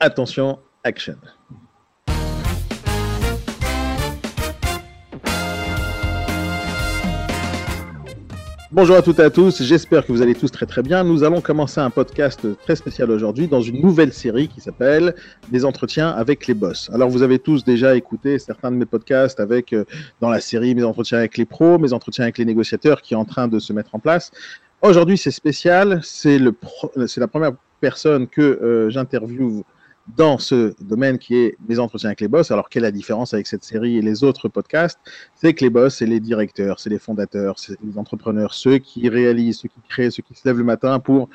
Attention, action. Bonjour à toutes et à tous, j'espère que vous allez tous très très bien. Nous allons commencer un podcast très spécial aujourd'hui dans une nouvelle série qui s'appelle Des entretiens avec les boss. Alors vous avez tous déjà écouté certains de mes podcasts avec euh, dans la série Mes entretiens avec les pros, Mes entretiens avec les négociateurs qui est en train de se mettre en place. Aujourd'hui c'est spécial, c'est la première personne que euh, j'interviewe dans ce domaine qui est les entretiens avec les boss. Alors, quelle est la différence avec cette série et les autres podcasts? C'est que les boss, c'est les directeurs, c'est les fondateurs, c'est les entrepreneurs, ceux qui réalisent, ceux qui créent, ceux qui se lèvent le matin pour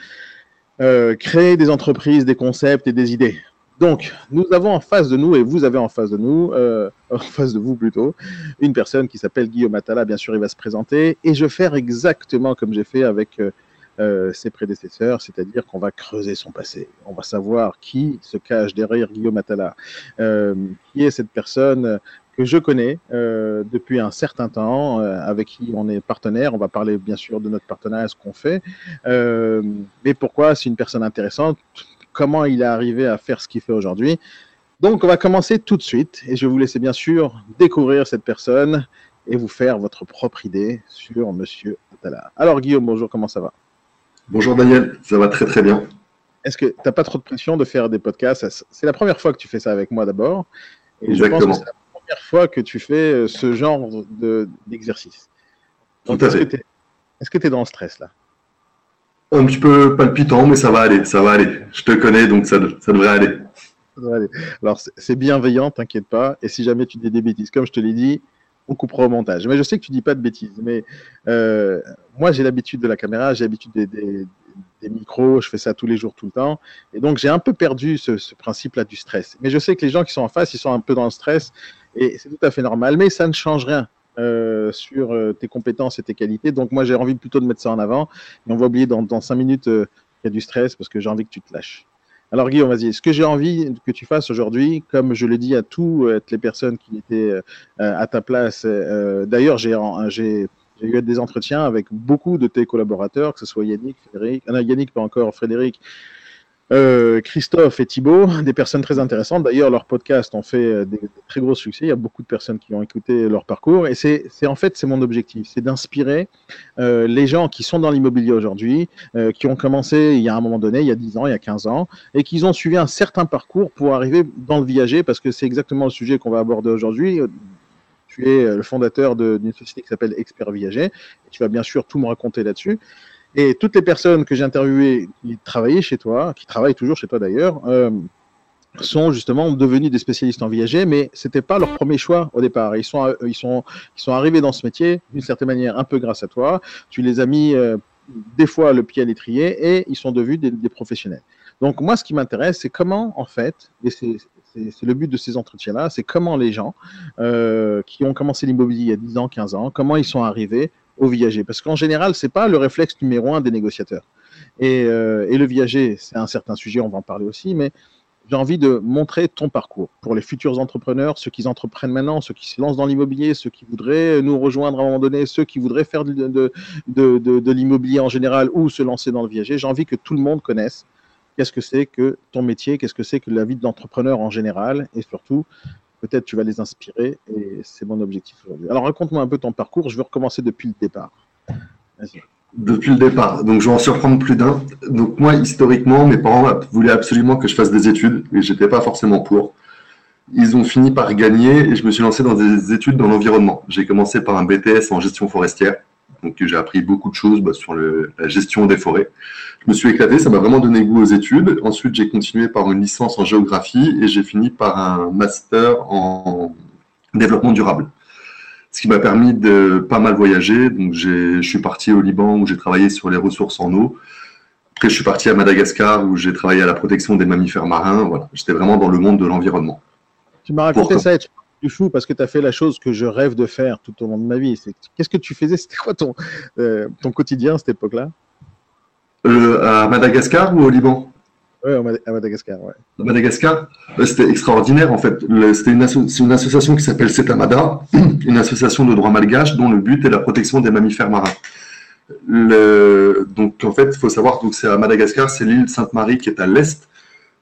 euh, créer des entreprises, des concepts et des idées. Donc, nous avons en face de nous, et vous avez en face de nous, euh, en face de vous plutôt, une personne qui s'appelle Guillaume Attala. Bien sûr, il va se présenter. Et je vais faire exactement comme j'ai fait avec euh, euh, ses prédécesseurs, c'est-à-dire qu'on va creuser son passé. On va savoir qui se cache derrière Guillaume Attala, euh, qui est cette personne que je connais euh, depuis un certain temps, avec qui on est partenaire. On va parler bien sûr de notre partenariat, ce qu'on fait. Mais pourquoi c'est une personne intéressante? Comment il est arrivé à faire ce qu'il fait aujourd'hui? Donc on va commencer tout de suite et je vais vous laisser bien sûr découvrir cette personne et vous faire votre propre idée sur Monsieur Attala. Alors Guillaume, bonjour, comment ça va? Bonjour Daniel, ça va très très bien. Est-ce que tu n'as pas trop de pression de faire des podcasts? C'est la première fois que tu fais ça avec moi d'abord. Et Exactement. je pense que c'est la première fois que tu fais euh, ce genre d'exercice. De. Est-ce que tu es dans le stress là? Un petit peu palpitant, mais ça va aller, ça va aller. Je te connais, donc ça, ça devrait aller. Ça devrait aller. Alors c'est bienveillant, t'inquiète pas. Et si jamais tu dis des bêtises, comme je te l'ai dit, on coupera au montage. Mais je sais que tu dis pas de bêtises. Mais euh, moi, j'ai l'habitude de la caméra, j'ai l'habitude des, micros, je fais ça tous les jours, tout le temps. Et donc, j'ai un peu perdu ce, principe-là du stress. Mais je sais que les gens qui sont en face, ils sont un peu dans le stress. Et c'est tout à fait normal. Mais ça ne change rien. Euh, sur euh, tes compétences et tes qualités. Donc moi j'ai envie plutôt de mettre ça en avant. Et on va oublier dans, cinq minutes euh, qu'il y a du stress parce que j'ai envie que tu te lâches. Alors Guillaume, vas-y. Ce que j'ai envie que tu fasses aujourd'hui, comme je le dis à toutes les personnes qui étaient à ta place, d'ailleurs j'ai j'ai eu des entretiens avec beaucoup de tes collaborateurs, que ce soit Yannick, Frédéric, non, Yannick pas encore, Frédéric, euh, Christophe et Thibault, des personnes très intéressantes. D'ailleurs, leurs podcasts ont fait euh, des, très gros succès. Il y a beaucoup de personnes qui ont écouté leur parcours. Et c'est en fait, c'est mon objectif, c'est d'inspirer euh, les gens qui sont dans l'immobilier aujourd'hui, qui ont commencé il y a un moment donné, il y a 10 ans, il y a 15 ans, et qui ont suivi un certain parcours pour arriver dans le viager, parce que c'est exactement le sujet qu'on va aborder aujourd'hui. Tu es le fondateur d'une société qui s'appelle Expert Viager. Tu vas bien sûr tout me raconter là-dessus. Et toutes les personnes que j'ai interviewées qui travaillaient chez toi, qui travaillent toujours chez toi d'ailleurs, euh, sont justement devenus des spécialistes en viager, mais c'était pas leur premier choix au départ. Ils sont, ils sont, ils sont arrivés dans ce métier d'une certaine manière un peu grâce à toi. Tu les as mis euh, des fois le pied à l'étrier et ils sont devenus des, professionnels. Donc moi, ce qui m'intéresse, c'est comment en fait, et c'est le but de ces entretiens-là, c'est comment les gens euh, qui ont commencé l'immobilier il y a 10 ans, 15 ans, comment ils sont arrivés au viager. Parce qu'en général, c'est pas le réflexe numéro un des négociateurs. Et, euh, et le viager, c'est un certain sujet, on va en parler aussi, mais j'ai envie de montrer ton parcours pour les futurs entrepreneurs, ceux qui entreprennent maintenant, ceux qui se lancent dans l'immobilier, ceux qui voudraient nous rejoindre à un moment donné, ceux qui voudraient faire de, de l'immobilier en général ou se lancer dans le viager. J'ai envie que tout le monde connaisse qu'est-ce que c'est que ton métier, qu'est-ce que c'est que la vie de l'entrepreneur en général, et surtout, peut-être tu vas les inspirer, et c'est mon objectif aujourd'hui. Alors raconte-moi un peu ton parcours, je veux recommencer depuis le départ. Depuis le départ, donc je vais en surprendre plus d'un. Donc moi, historiquement, mes parents voulaient absolument que je fasse des études, et j'étais pas forcément pour. Ils ont fini par gagner, et je me suis lancé dans des études dans l'environnement. J'ai commencé par un BTS en gestion forestière. Donc j'ai appris beaucoup de choses bah, sur le, la gestion des forêts. Je me suis éclaté, ça m'a vraiment donné goût aux études. Ensuite, j'ai continué par une licence en géographie et j'ai fini par un master en développement durable. Ce qui m'a permis de pas mal voyager. Donc je suis parti au Liban où j'ai travaillé sur les ressources en eau. Après, je suis parti à Madagascar où j'ai travaillé à la protection des mammifères marins. Voilà, j'étais vraiment dans le monde de l'environnement. Tu m'as raconté Pour... ça, fou parce que tu as fait la chose que je rêve de faire tout au long de ma vie. Qu'est-ce que tu faisais? C'était quoi ton, euh, ton quotidien à cette époque-là? Euh, À Madagascar ou au Liban? Oui, à Madagascar. Ouais. À Madagascar, euh, c'était extraordinaire en fait. C'était une, asso une, association qui s'appelle CETAMADA, une association de droit malgache dont le but est la protection des mammifères marins. Le... Donc en fait, il faut savoir que c'est à Madagascar, c'est l'île Sainte-Marie qui est à l'est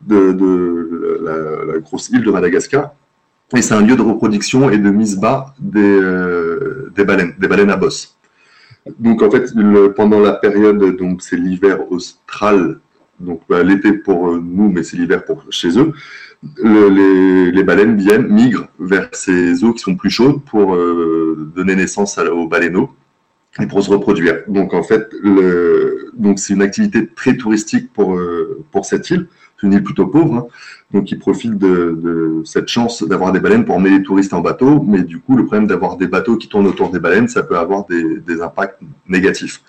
de, la, grosse île de Madagascar. Et c'est un lieu de reproduction et de mise bas des, euh, baleines, des baleines à bosse. Donc en fait, pendant la période, donc c'est l'hiver austral, donc bah, l'été pour euh, nous, mais c'est l'hiver pour chez eux. les, baleines viennent, migrent vers ces eaux qui sont plus chaudes pour euh, donner naissance aux baleineaux et pour se reproduire. Donc en fait, donc c'est une activité très touristique pour, pour cette île une île plutôt pauvre, hein. donc ils profitent de, cette chance d'avoir des baleines pour emmener les touristes en bateau, mais du coup le problème d'avoir des bateaux qui tournent autour des baleines, ça peut avoir des, impacts négatifs.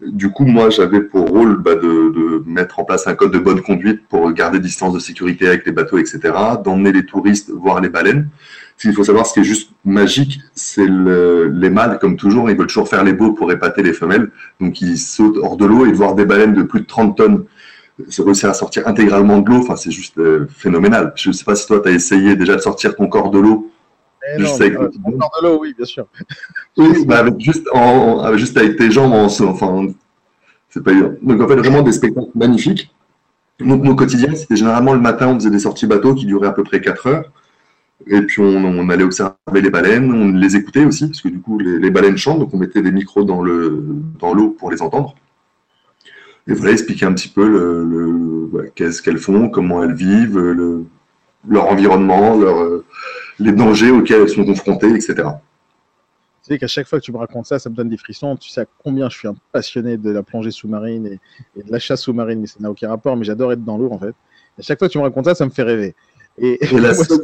Du coup, moi, j'avais pour rôle bah, de, mettre en place un code de bonne conduite pour garder distance de sécurité avec les bateaux, etc., d'emmener les touristes voir les baleines. Il faut savoir, ce qui est juste magique, c'est les mâles, comme toujours, ils veulent toujours faire les beaux pour épater les femelles. Donc, ils sautent hors de l'eau et de voir des baleines de plus de 30 tonnes c'est réussir à sortir intégralement de l'eau, enfin, c'est juste euh, phénoménal. Je ne sais pas si toi, tu as essayé déjà de sortir ton corps de l'eau. Eh juste avec euh, corps de l'eau, oui, bien sûr. Oui, bah, avec, juste, en, juste avec tes jambes, en, enfin, c'est pas évident. Donc, en fait, vraiment des spectacles magnifiques. Donc, mon quotidien, c'était généralement le matin, on faisait des sorties bateau qui duraient à peu près 4 heures. Et puis, on, allait observer les baleines, on les écoutait aussi, parce que du coup, les, les baleines chantent, donc on mettait des micros dans l'eau dans pour les entendre et voilà, expliquer un petit peu le, qu'est-ce qu'elles font, comment elles vivent, leur environnement, leur, euh, les dangers auxquels elles sont confrontées, etc. Tu sais qu'à chaque fois que tu me racontes ça, ça me donne des frissons. Tu sais à combien je suis un passionné de la plongée sous-marine et, de la chasse sous-marine, mais ça n'a aucun rapport, mais j'adore être dans l'eau en fait. à chaque fois que tu me racontes ça, ça me fait rêver. Et, la, seule,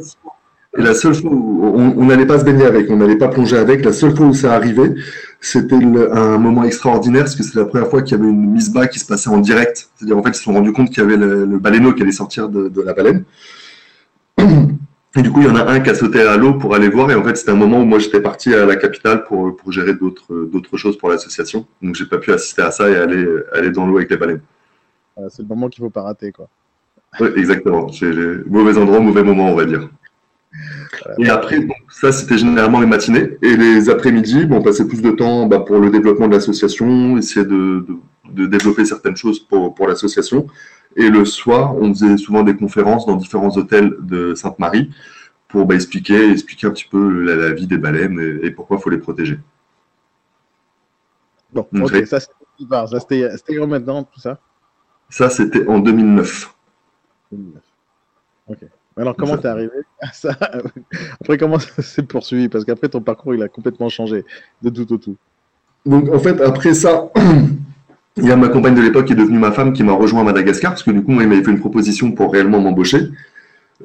et la seule fois où on n'allait pas se baigner avec, on n'allait pas plonger avec, la seule fois où ça arrivait, c'était un moment extraordinaire parce que c'est la première fois qu'il y avait une mise bas qui se passait en direct. C'est-à-dire, en fait, ils se sont rendus compte qu'il y avait le, baleineau qui allait sortir de, la baleine. Et du coup, il y en a un qui a sauté à l'eau pour aller voir. Et en fait, c'était un moment où moi, j'étais parti à la capitale pour, pour gérer d'autres choses pour l'association. Donc, j'ai pas pu assister à ça et aller, aller dans l'eau avec les baleines. C'est le moment qu'il faut pas rater, quoi. Oui, exactement. C'est mauvais endroit, mauvais moment, on va dire. Et après, ça, c'était généralement les matinées. Et les après-midi, bon, on passait plus de temps bah, pour le développement de l'association, essayer de, développer certaines choses pour, pour l'association. Et le soir, on faisait souvent des conférences dans différents hôtels de Sainte-Marie pour bah, expliquer, expliquer un petit peu la, vie des baleines et, pourquoi il faut les protéger. Bon, ok, ça c'était maintenant, tout ça? Ça, c'était en 2009. 2009. Ok. Alors, comment t'es arrivé à ça Après, comment ça s'est poursuivi? Parce qu'après, ton parcours, il a complètement changé de tout au tout. Donc, en fait, après ça, il y a ma compagne de l'époque qui est devenue ma femme qui m'a rejoint à Madagascar, parce que du coup, moi, il m'avait fait une proposition pour réellement m'embaucher.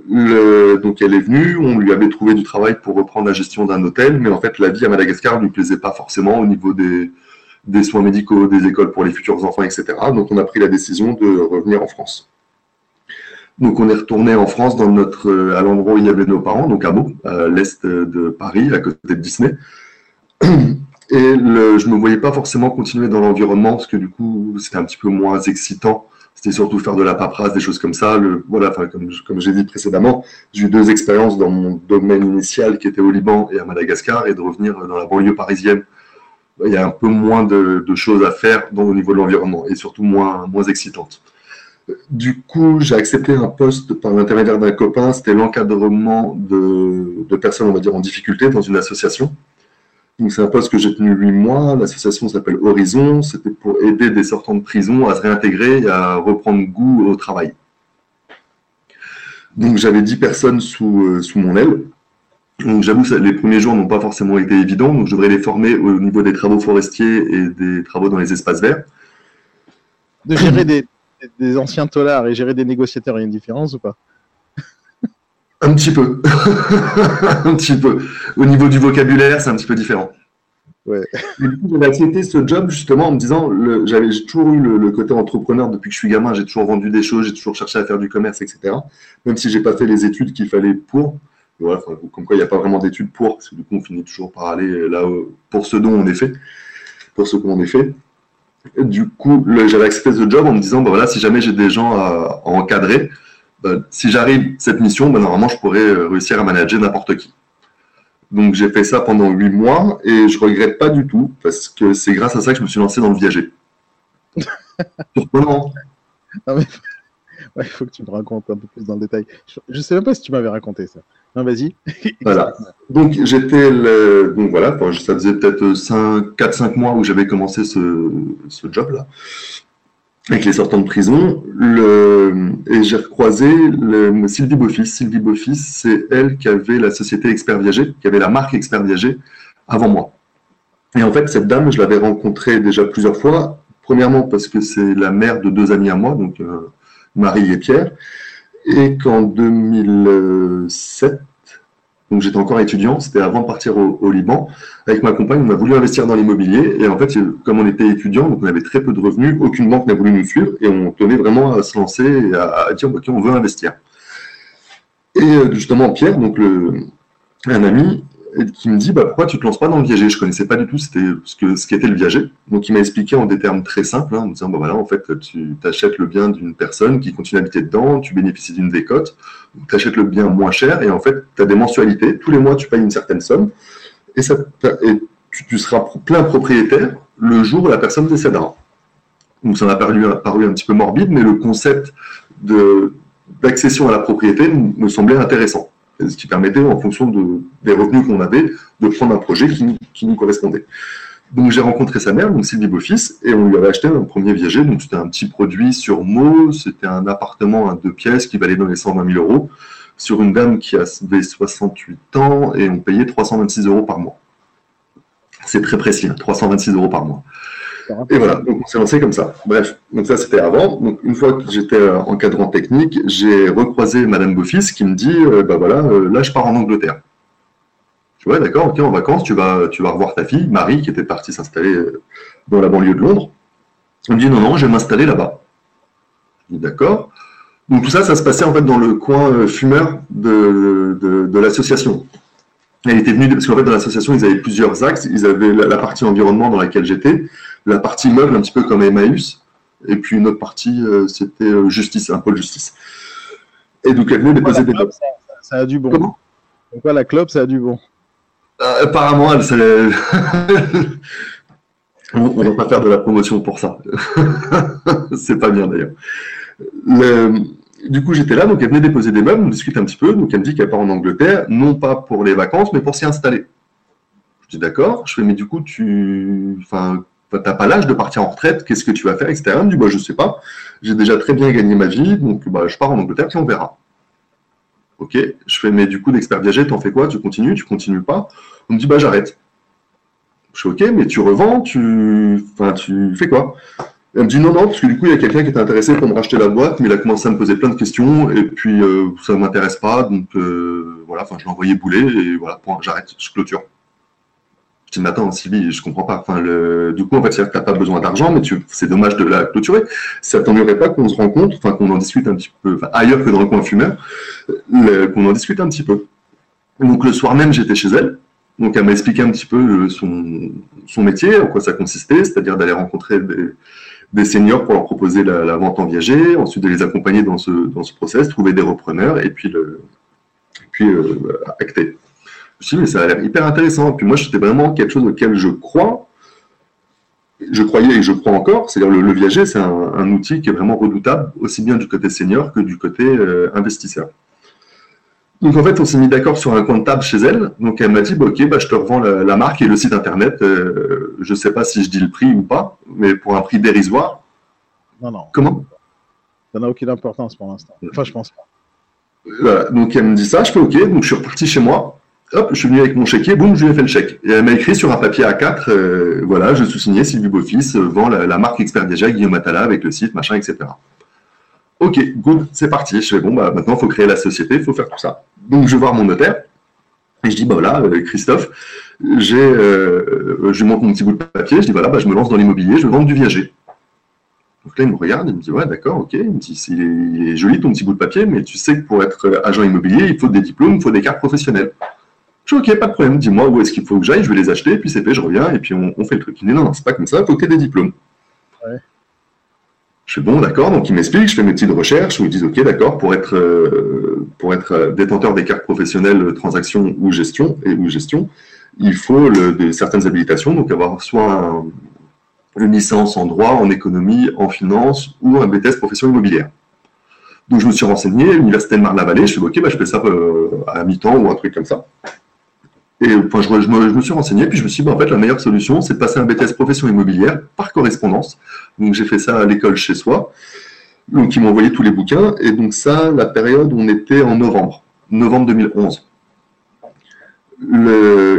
Donc, elle est venue, on lui avait trouvé du travail pour reprendre la gestion d'un hôtel, mais en fait, la vie à Madagascar ne lui plaisait pas forcément au niveau des, des soins médicaux, des écoles pour les futurs enfants, etc. Donc, on a pris la décision de revenir en France. Donc on est retourné en France dans notre, euh, à l'endroit où il y avait nos parents, donc à Meaux, à l'est de Paris, à côté de Disney. Et je ne me voyais pas forcément continuer dans l'environnement parce que du coup c'était un petit peu moins excitant. C'était surtout faire de la paperasse, des choses comme ça. Voilà, comme, j'ai dit précédemment, j'ai eu deux expériences dans mon domaine initial qui était au Liban et à Madagascar et de revenir dans la banlieue parisienne. Il y a un peu moins de, choses à faire au niveau de l'environnement et surtout moins, moins excitantes. Du coup, j'ai accepté un poste par l'intermédiaire d'un copain. C'était l'encadrement de, personnes, on va dire, en difficulté dans une association. Donc, c'est un poste que j'ai tenu huit mois. L'association s'appelle Horizon. C'était pour aider des sortants de prison à se réintégrer et à reprendre goût au travail. Donc, j'avais dix personnes sous, euh, sous mon aile. Donc, j'avoue, les premiers jours n'ont pas forcément été évidents. Donc, je devrais les former au niveau des travaux forestiers et des travaux dans les espaces verts. De gérer des, des anciens tolards et gérer des négociateurs, il y a une différence ou pas Un petit peu. un petit peu. Au niveau du vocabulaire, c'est un petit peu différent. Ouais. J'ai accepté ce job justement en me disant, j'avais toujours eu le, côté entrepreneur depuis que je suis gamin, j'ai toujours vendu des choses, j'ai toujours cherché à faire du commerce, etc. Même si j'ai pas fait les études qu'il fallait pour. Voilà, comme quoi il n'y a pas vraiment d'études pour, parce que du coup on finit toujours par aller là pour ce dont on est fait, pour ce qu'on est fait du coup, j'avais accepté ce job en me disant, bah voilà, si jamais j'ai des gens à, encadrer, bah, si j'arrive cette mission, bah, normalement, je pourrais euh, réussir à manager n'importe qui. Donc, j'ai fait ça pendant huit mois et je regrette pas du tout parce que c'est grâce à ça que je me suis lancé dans le viager. Surprenant. il faut que tu me racontes un peu plus dans le détail. Je ne sais même pas si tu m'avais raconté ça. Vas-y. voilà. Donc, j'étais. Donc, voilà, ça faisait peut-être 4-5 mois où j'avais commencé ce, ce job-là avec les sortants de prison, le, et j'ai recroisé le, Sylvie Beaufils. Sylvie Beaufils, c'est elle qui avait la société Expert Viager, qui avait la marque Expert Viager avant moi. Et en fait, cette dame, je l'avais rencontrée déjà plusieurs fois. Premièrement, parce que c'est la mère de deux amis à moi, donc euh, Marie et Pierre. Et qu'en 2007, donc j'étais encore étudiant, c'était avant de partir au, Liban. Avec ma compagne, on a voulu investir dans l'immobilier. Et en fait, comme on était étudiant, donc on avait très peu de revenus, aucune banque n'a voulu nous suivre. Et on tenait vraiment à se lancer et à, dire, OK, on veut investir. Et euh, justement, Pierre, donc un ami, qui me dit bah, pourquoi tu te lances pas dans le viager? Je connaissais pas du tout ce que ce qu'était le viager. Donc il m'a expliqué en des termes très simples, hein, en me disant bah, voilà en fait tu achètes le bien d'une personne qui continue à habiter dedans, tu bénéficies d'une décote, tu achètes le bien moins cher et en fait tu as des mensualités. Tous les mois tu payes une certaine somme et, tu, seras plein propriétaire le jour où la personne décédera. Donc ça m'a paru, paru un petit peu morbide, mais le concept d'accession à la propriété me semblait intéressant ce qui permettait, en fonction de, des revenus qu'on avait, de prendre un projet qui, nous correspondait. Donc j'ai rencontré sa mère, donc Sylvie Beaufils, et on lui avait acheté un premier viager. Donc c'était un petit produit sur mot, c'était un appartement à deux pièces qui valait dans les 120 000 euros, sur une dame qui avait 68 ans, et on payait 326 euros par mois. C'est très précis, 326 hein, euros par mois. Et voilà, donc on s'est lancé comme ça. Bref, donc ça c'était avant. Donc une fois que j'étais euh, encadrant technique, j'ai recroisé Madame Beaufils qui me dit, euh, bah voilà, euh, là je pars en Angleterre. Je ouais, d'accord, ok, en vacances, tu vas, tu vas revoir ta fille, Marie, qui était partie s'installer dans la banlieue de Londres. Elle me dit, non, non, je vais m'installer là-bas. D'accord. Donc tout ça, ça se passait en fait dans le coin fumeur de, de l'association. Elle était venue, parce qu'en fait, dans l'association, ils avaient plusieurs axes. Ils avaient la, partie environnement dans laquelle j'étais, la partie meuble, un petit peu comme Emmaüs, et puis une autre partie, euh, c'était euh, justice, un pôle justice. Et donc, elle venait déposer des ça, ça, a du bon. Comment? Donc, la clope, ça a du bon? Euh, apparemment, elle, on ne va pas faire de la promotion pour ça. C'est pas bien d'ailleurs. Le du coup, j'étais là, donc elle venait déposer des meubles, on discute un petit peu. Donc elle me dit qu'elle part en Angleterre, non pas pour les vacances, mais pour s'y installer. Je dis d'accord. Je fais, mais du coup, tu enfin, n'as pas l'âge de partir en retraite, qu'est-ce que tu vas faire, etc. Elle me dit, bah, je sais pas. J'ai déjà très bien gagné ma vie, donc bah, je pars en Angleterre, puis on verra. Ok. Je fais, mais du coup, d'expert viager, t'en fais quoi? Tu continues, tu continues pas? On me dit, bah, j'arrête. Je fais, ok, mais tu revends, tu, enfin, tu fais quoi? Elle me dit non, non, parce que du coup, il y a quelqu'un qui était intéressé pour me racheter la boîte, mais il a commencé à me poser plein de questions, et puis euh, ça ne m'intéresse pas, donc euh, voilà, enfin, je l'ai envoyé bouler, et voilà, j'arrête, je clôture. Je dis, mais attends, Sylvie, je comprends pas. Enfin, le, du coup, en fait, tu n'as pas besoin d'argent, mais c'est dommage de la clôturer. Ça t'ennuierait pas qu'on se rencontre, enfin, qu'on en discute un petit peu, ailleurs que dans le coin fumeur, qu'on en discute un petit peu. Donc, le soir même, j'étais chez elle. Donc, elle m'a expliqué un petit peu euh, son, son métier, en quoi ça consistait, c'est-à-dire d'aller rencontrer des, des seniors pour leur proposer la, vente en viager, ensuite de les accompagner dans ce, dans ce process, trouver des repreneurs et puis, le, puis euh, acter. Me suis dit, mais ça a l'air hyper intéressant. Et puis moi, c'était vraiment quelque chose auquel je crois. Je croyais et je crois encore. C'est-à-dire le, le viager, c'est un, outil qui est vraiment redoutable, aussi bien du côté senior que du côté euh, investisseur. Donc en fait, on s'est mis d'accord sur un compte table chez elle. Donc elle m'a dit, bah, ok, bah, je te revends la, marque et le site internet. Euh, je ne sais pas si je dis le prix ou pas, mais pour un prix dérisoire. Non, non. Comment? Ça n'a aucune importance pour l'instant. Enfin, je pense pas. Voilà. Donc elle me dit ça, je fais ok. Donc je suis reparti chez moi. Hop, je suis venu avec mon chéquier, boum, je lui ai fait le chèque. Et elle m'a écrit sur un papier A4, euh, voilà, je sous-signais Sylvie Beaufils, euh, vend la, marque Expert déjà, Guillaume Atala, avec le site, machin, etc. Ok, good, c'est parti. Je fais bon, bah, maintenant, il faut créer la société, il faut faire tout ça. Donc, je vais voir mon notaire et je dis, bah voilà, euh, Christophe, j'ai, je lui montre mon petit bout de papier, je dis, voilà, bah, je me lance dans l'immobilier, je vendre du viager. Donc là, il me regarde, il me dit, ouais, d'accord, ok. Il me dit, il est, joli ton petit bout de papier, mais tu sais que pour être agent immobilier, il faut des diplômes, il faut des cartes professionnelles. Je dis, ok, pas de problème, dis-moi où est-ce qu'il faut que j'aille, je vais les acheter, puis c'est fait, je reviens, et puis on, fait le truc. Il me dit, non, non, c'est pas comme ça, il faut que tu des diplômes. Ouais. Je fais bon, d'accord. Donc, il m'explique, je fais mes petites recherches où ils disent, OK, d'accord, pour être, euh, pour être euh, détenteur des cartes professionnelles euh, transaction ou gestion, et, ou gestion, il faut de, certaines habilitations, donc avoir soit une licence en droit, en économie, en finance ou un BTS profession immobilière. Donc je me suis renseigné, l'université de Marne-la-Vallée, je suis ok, bah, je fais ça euh, à mi-temps ou un truc comme ça. Et enfin, je, me, suis renseigné, puis je me suis dit, bah, en fait, la meilleure solution, c'est de passer un BTS profession immobilière par correspondance. Donc j'ai fait ça à l'école chez soi. Donc ils m'ont envoyé tous les bouquins, et donc ça, la période, on était en novembre, novembre 2011.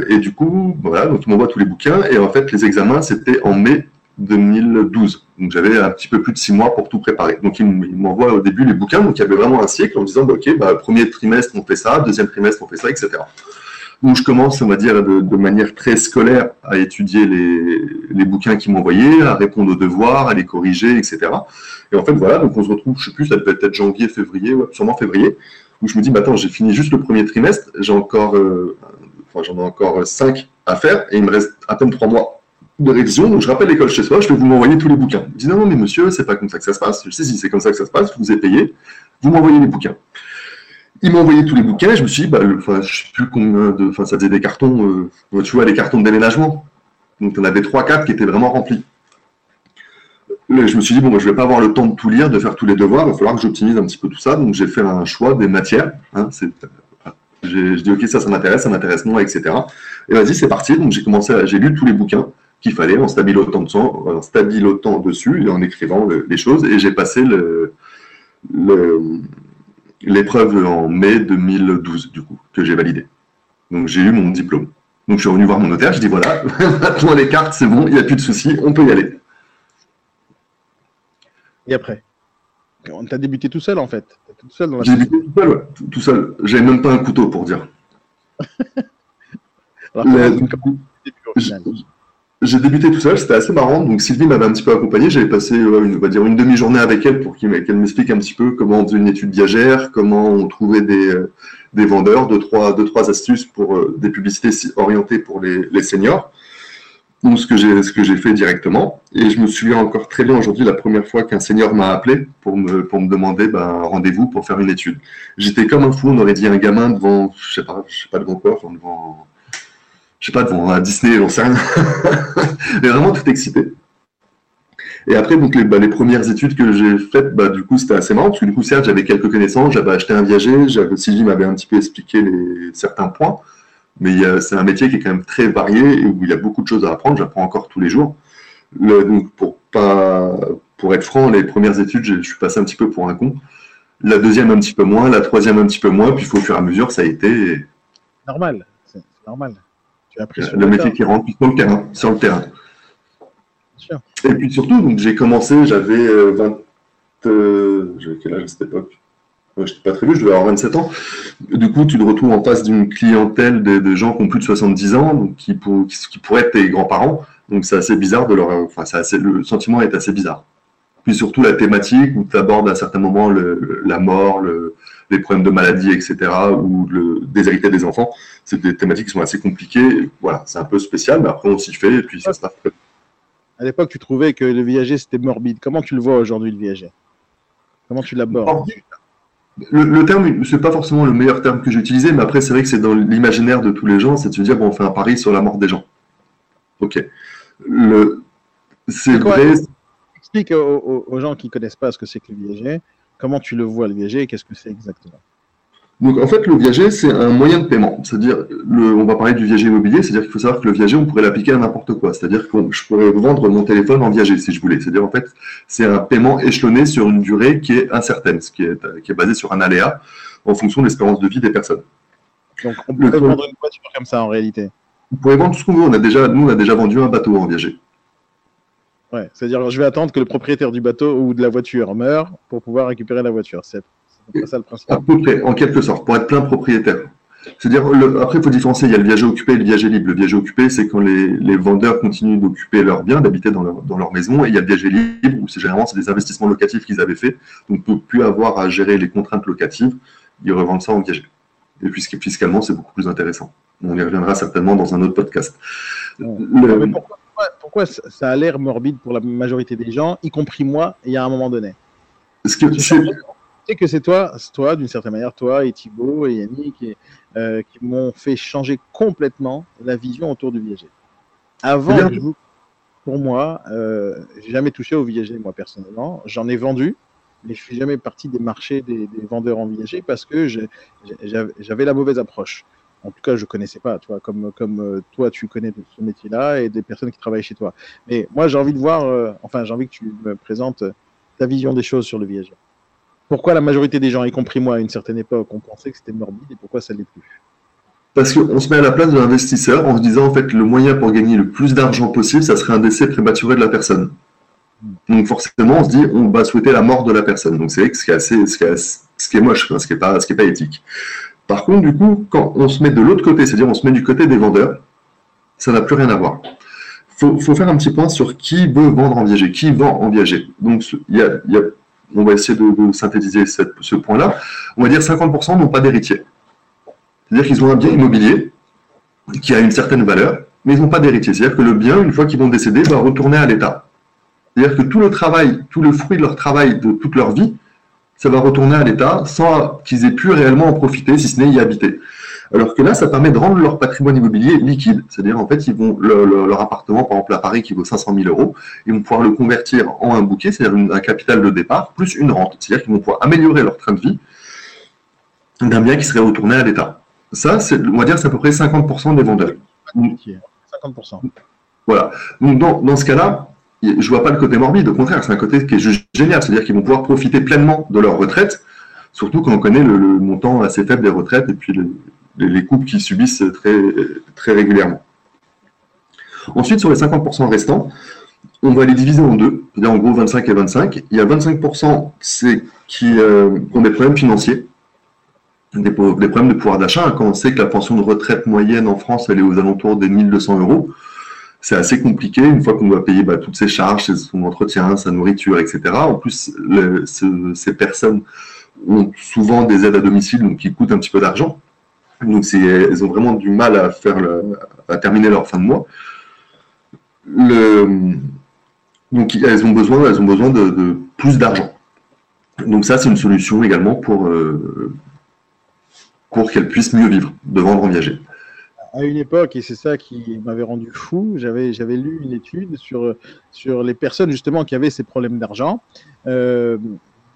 et du coup, voilà, donc ils m'envoient tous les bouquins, et en fait, les examens, c'était en mai 2012. Donc j'avais un petit peu plus de six mois pour tout préparer. Donc ils m'envoient au début les bouquins, donc il y avait vraiment un cycle en disant, bah, ok, bah, premier trimestre on fait ça, deuxième trimestre on fait ça, etc. Donc je commence, on va dire, de, manière très scolaire à étudier les, bouquins qu'ils m'envoyaient, à répondre aux devoirs, à les corriger, etc. Et en fait, voilà, donc on se retrouve, je sais plus, ça peut être janvier, février, sûrement février, où je me dis, bah, attends, j'ai fini juste le premier trimestre, j'ai encore, euh, enfin, j'en ai encore cinq à faire, et il me reste à peine trois mois de révision. Donc, je rappelle l'école chez soi, je vais vous m'envoyer tous les bouquins. Il dit non, non, mais monsieur, c'est pas comme ça que ça se passe. Je sais si c'est comme ça que ça se passe, je vous ai payé, vous m'envoyez les bouquins. Il m'a envoyé tous les bouquins, je me suis dit, bah, enfin, je sais plus combien de, enfin, ça faisait des cartons, euh, tu vois, les cartons de déménagement. Donc, on avait trois, quatre qui étaient vraiment remplis. je me suis dit, bon, moi, je vais pas avoir le temps de tout lire, de faire tous les devoirs, il va falloir que j'optimise un petit peu tout ça. Donc, j'ai fait un choix des matières. Hein, j'ai dit, ok, ça, ça m'intéresse, ça m'intéresse moins, etc. Et vas-y, c'est parti. Donc, j'ai commencé, j'ai lu tous les bouquins qu'il fallait en stabilotant, en dessus et en écrivant les choses. Et j'ai passé l'épreuve en mai 2012, du coup, que j'ai validé. Donc j'ai eu mon diplôme. Donc je suis revenu voir mon notaire, je dis voilà, maintenant les cartes, c'est bon, il n'y a plus de soucis, on peut y aller. Et après? Tu as débuté tout seul en fait J'ai débuté tout seul, ouais. tout, seul. J'avais même pas un couteau pour dire. J'ai débuté tout seul, c'était assez marrant. Donc Sylvie m'avait un petit peu accompagné. J'avais passé, une, on va dire, une demi-journée avec elle pour qu'elle m'explique un petit peu comment on faisait une étude viagère, comment on trouvait des, euh, vendeurs, deux trois, astuces pour euh, des publicités orientées pour les, les seniors. Donc ce que j'ai ce que j'ai fait directement. Et je me souviens encore très bien aujourd'hui la première fois qu'un senior m'a appelé pour me pour me demander ben, un rendez-vous pour faire une étude. J'étais comme un fou. On aurait dit un gamin devant, je sais pas, je sais pas devant quoi, enfin, devant je sais pas, devant un Disney, j'en sais rien. Mais vraiment tout excité. Et après, donc, les, bah, les premières études que j'ai faites, bah, du coup, c'était assez marrant, parce que du coup, certes, j'avais quelques connaissances, j'avais acheté un viager, Sylvie m'avait un petit peu expliqué certains points, mais c'est un métier qui est quand même très varié et où il y a beaucoup de choses à apprendre, j'apprends encore tous les jours. donc, pour être franc, les premières études, je suis passé un petit peu pour un con. La deuxième, un petit peu moins, la troisième, un petit peu moins, puis au fur et à mesure, ça a été. Normal, c'est normal le métier qui rentre sur le terrain. Sur le terrain. Et puis surtout, donc j'ai commencé, j'avais 20. Euh, euh, j'avais quel âge à cette époque? Je n'étais pas très vieux, je devais avoir 27 ans. Du coup, tu te retrouves en face d'une clientèle de, gens qui ont plus de 70 ans, donc qui, pour, qui, pourraient être tes grands-parents. Donc c'est assez bizarre de leur. Enfin, assez, le sentiment est assez bizarre. Puis surtout la thématique où tu abordes à certains moments le, la mort, le, les problèmes de maladie, etc., ou le déshérité des enfants. C'est des thématiques qui sont assez compliquées. Voilà, c'est un peu spécial, mais après on s'y fait et puis ça se passe. À l'époque, tu trouvais que le viager c'était morbide. Comment tu le vois aujourd'hui, le viager? Comment tu l'abordes? Le, le, terme, c'est pas forcément le meilleur terme que j'ai utilisé, mais après, c'est vrai que c'est dans l'imaginaire de tous les gens, c'est de se dire, bon, on fait un pari sur la mort des gens. Ok. C'est vrai. Explique aux, aux, gens qui connaissent pas ce que c'est que le viager. Comment tu le vois, le viager, et qu'est-ce que c'est exactement? Donc en fait, le viager, c'est un moyen de paiement. C'est-à-dire, on va parler du viager immobilier, c'est-à-dire qu'il faut savoir que le viager, on pourrait l'appliquer à n'importe quoi. C'est-à-dire que je pourrais vendre mon téléphone en viager si je voulais. C'est-à-dire en fait, c'est un paiement échelonné sur une durée qui est incertaine, ce qui est, qui est basé sur un aléa en fonction de l'espérance de vie des personnes. Donc on pourrait vendre une voiture comme ça en réalité? On pourrait vendre tout ce qu'on veut. On a déjà, nous, on a déjà vendu un bateau en viager. Ouais, c'est-à-dire je vais attendre que le propriétaire du bateau ou de la voiture meure pour pouvoir récupérer la voiture. C'est ça le principe. À peu près, en quelque sorte, pour être plein propriétaire. C'est-à-dire, après, il faut différencier. Il y a le viager occupé et le viager libre. Le viager occupé, c'est quand les, vendeurs continuent d'occuper leurs biens, d'habiter dans leur, dans leur maison. Et il y a le viager libre, où c'est généralement c'est des investissements locatifs qu'ils avaient fait. Donc, ne plus avoir à gérer les contraintes locatives. Ils revendent ça en viager. Et puis, fiscalement, c'est beaucoup plus intéressant. On y reviendra certainement dans un autre podcast. pourquoi, pourquoi ça a l'air morbide pour la majorité des gens, y compris moi, il y a un moment donné Parce que sais que c'est toi, toi d'une certaine manière, toi et Thibaut et Yannick, euh, qui m'ont fait changer complètement la vision autour du viager. Avant, pour moi, euh, j'ai jamais touché au viager, moi personnellement. J'en ai vendu, mais je suis jamais parti des marchés des, vendeurs en viager parce que j'avais la mauvaise approche. En tout cas, je connaissais pas, toi, comme, comme euh, toi, tu connais ce métier-là et des personnes qui travaillent chez toi. Mais moi, j'ai envie de voir, euh, enfin, j'ai envie que tu me présentes ta vision des choses sur le viager. Pourquoi la majorité des gens, y compris moi, à une certaine époque, ont pensé que c'était morbide et pourquoi ça l'est plus? Parce qu'on se met à la place de l'investisseur en se disant en fait le moyen pour gagner le plus d'argent possible, ça serait un décès prématuré de la personne. Donc forcément, on se dit on va souhaiter la mort de la personne. Donc c'est ce qui est assez, ce qui est, ce qui est moche, ce qui est pas, ce qui est pas éthique. Par contre, du coup, quand on se met de l'autre côté, c'est-à-dire on se met du côté des vendeurs, ça n'a plus rien à voir. Faut, faut faire un petit point sur qui veut vendre en viager, qui vend en viager. Donc il y y a, on va essayer de, synthétiser ce point-là. On va dire 50% n'ont pas d'héritier. C'est-à-dire qu'ils ont un bien immobilier qui a une certaine valeur, mais ils n'ont pas d'héritier. C'est-à-dire que le bien, une fois qu'ils vont décéder, va retourner à l'État. C'est-à-dire que tout le travail, tout le fruit de leur travail de toute leur vie, ça va retourner à l'État sans qu'ils aient pu réellement en profiter, si ce n'est y habiter. Alors que là, ça permet de rendre leur patrimoine immobilier liquide. C'est-à-dire, en fait, ils vont, leur appartement, par exemple, à Paris, qui vaut 500 000 euros, ils vont pouvoir le convertir en un bouquet, c'est-à-dire un capital de départ, plus une rente. C'est-à-dire qu'ils vont pouvoir améliorer leur train de vie d'un bien qui serait retourné à l'État. Ça, on va dire, c'est à peu près 50% des vendeurs. 50%. Voilà. Donc, dans, ce cas-là, je ne vois pas le côté morbide. Au contraire, c'est un côté qui est juste génial. C'est-à-dire qu'ils vont pouvoir profiter pleinement de leur retraite, surtout quand on connaît le, montant assez faible des retraites et puis les, coupes qu'ils subissent très, régulièrement. Ensuite, sur les 50% restants, on va les diviser en deux, c'est-à-dire en gros 25 et 25. Il y a 25% qui, qui euh, ont des problèmes financiers des, problèmes de pouvoir d'achat. Quand on sait que la pension de retraite moyenne en France, elle est aux alentours des 1200 euros, c'est assez compliqué une fois qu'on doit payer bah, toutes ses charges, son entretien, sa nourriture, etc. En plus, ces personnes ont souvent des aides à domicile, donc qui coûtent un petit peu d'argent. Donc, elles ont vraiment du mal à faire à terminer leur fin de mois. Donc, elles ont besoin, elles ont besoin de, plus d'argent. Donc, ça, c'est une solution également pour, euh, pour qu'elle puisse mieux vivre de vendre en viager. À une époque, et c'est ça qui m'avait rendu fou, j'avais, j'avais lu une étude sur, sur les personnes justement qui avaient ces problèmes d'argent. Euh,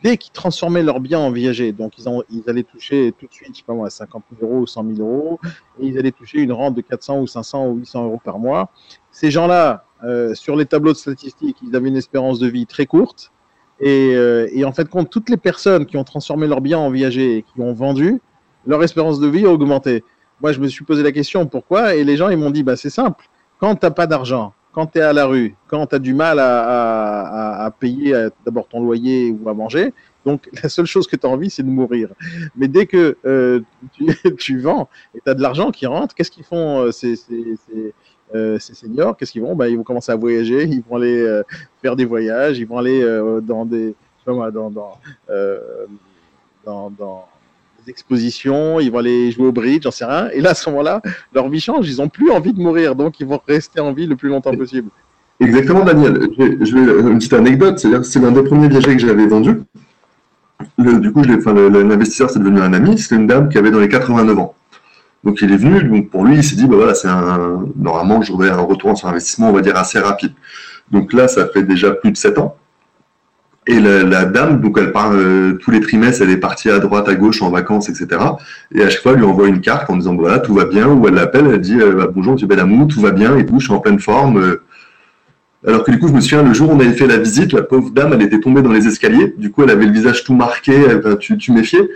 dès qu'ils transformaient leurs biens en viager, donc ils, ont, ils allaient toucher tout de suite, je sais pas moi, 50 000 euros ou 100 000 euros, et ils allaient toucher une rente de 400 ou 500 ou 800 euros par mois. Ces gens-là, euh, sur les tableaux de statistiques, ils avaient une espérance de vie très courte. Et, euh, et en fait, compte toutes les personnes qui ont transformé leurs biens en viager et qui ont vendu, leur espérance de vie a augmenté. Moi, je me suis posé la question pourquoi, et les gens, ils m'ont dit, bah, c'est simple. Quand tu n'as pas d'argent, quand tu es à la rue, quand tu as du mal à, payer euh, d'abord ton loyer ou à manger, donc la seule chose que tu as envie, c'est de mourir. Mais dès que euh, tu, vends et tu as de l'argent qui rentre, qu'est-ce qu'ils font euh, ces, seniors? Qu'est-ce qu'ils vont? Bah, Ils vont commencer à voyager, ils vont aller faire des voyages, ils vont aller dans des... dans, dans, dans expositions, ils vont aller jouer au bridge, j'en sais rien. Et là, à ce moment-là, leur vie change, ils n'ont plus envie de mourir, donc ils vont rester en vie le plus longtemps possible. Exactement, Daniel. Je une petite anecdote, c'est-à-dire c'est l'un des premiers viagers que j'avais vendu. du coup, l'investisseur, c'est devenu un ami. C'était une dame qui avait dans les 89 ans. Donc, il est venu. Donc, pour lui, il s'est dit, bah voilà, c'est un, normalement, j'aurais un retour sur investissement, on va dire, assez rapide. Donc là, ça fait déjà plus de 7 ans. Et la, dame, donc elle part euh, tous les trimestres, elle est partie à droite, à gauche, en vacances, etc. Et à chaque fois, elle lui envoie une carte en disant voilà, tout va bien, ou elle l'appelle, elle dit euh, bah, bonjour, monsieur Benamou, tout va bien, et tout, je suis en pleine forme. Euh. Alors que du coup, je me souviens, le jour où on avait fait la visite, la pauvre dame, elle était tombée dans les escaliers. Du coup, elle avait le visage tout marqué, tu, tu méfiais.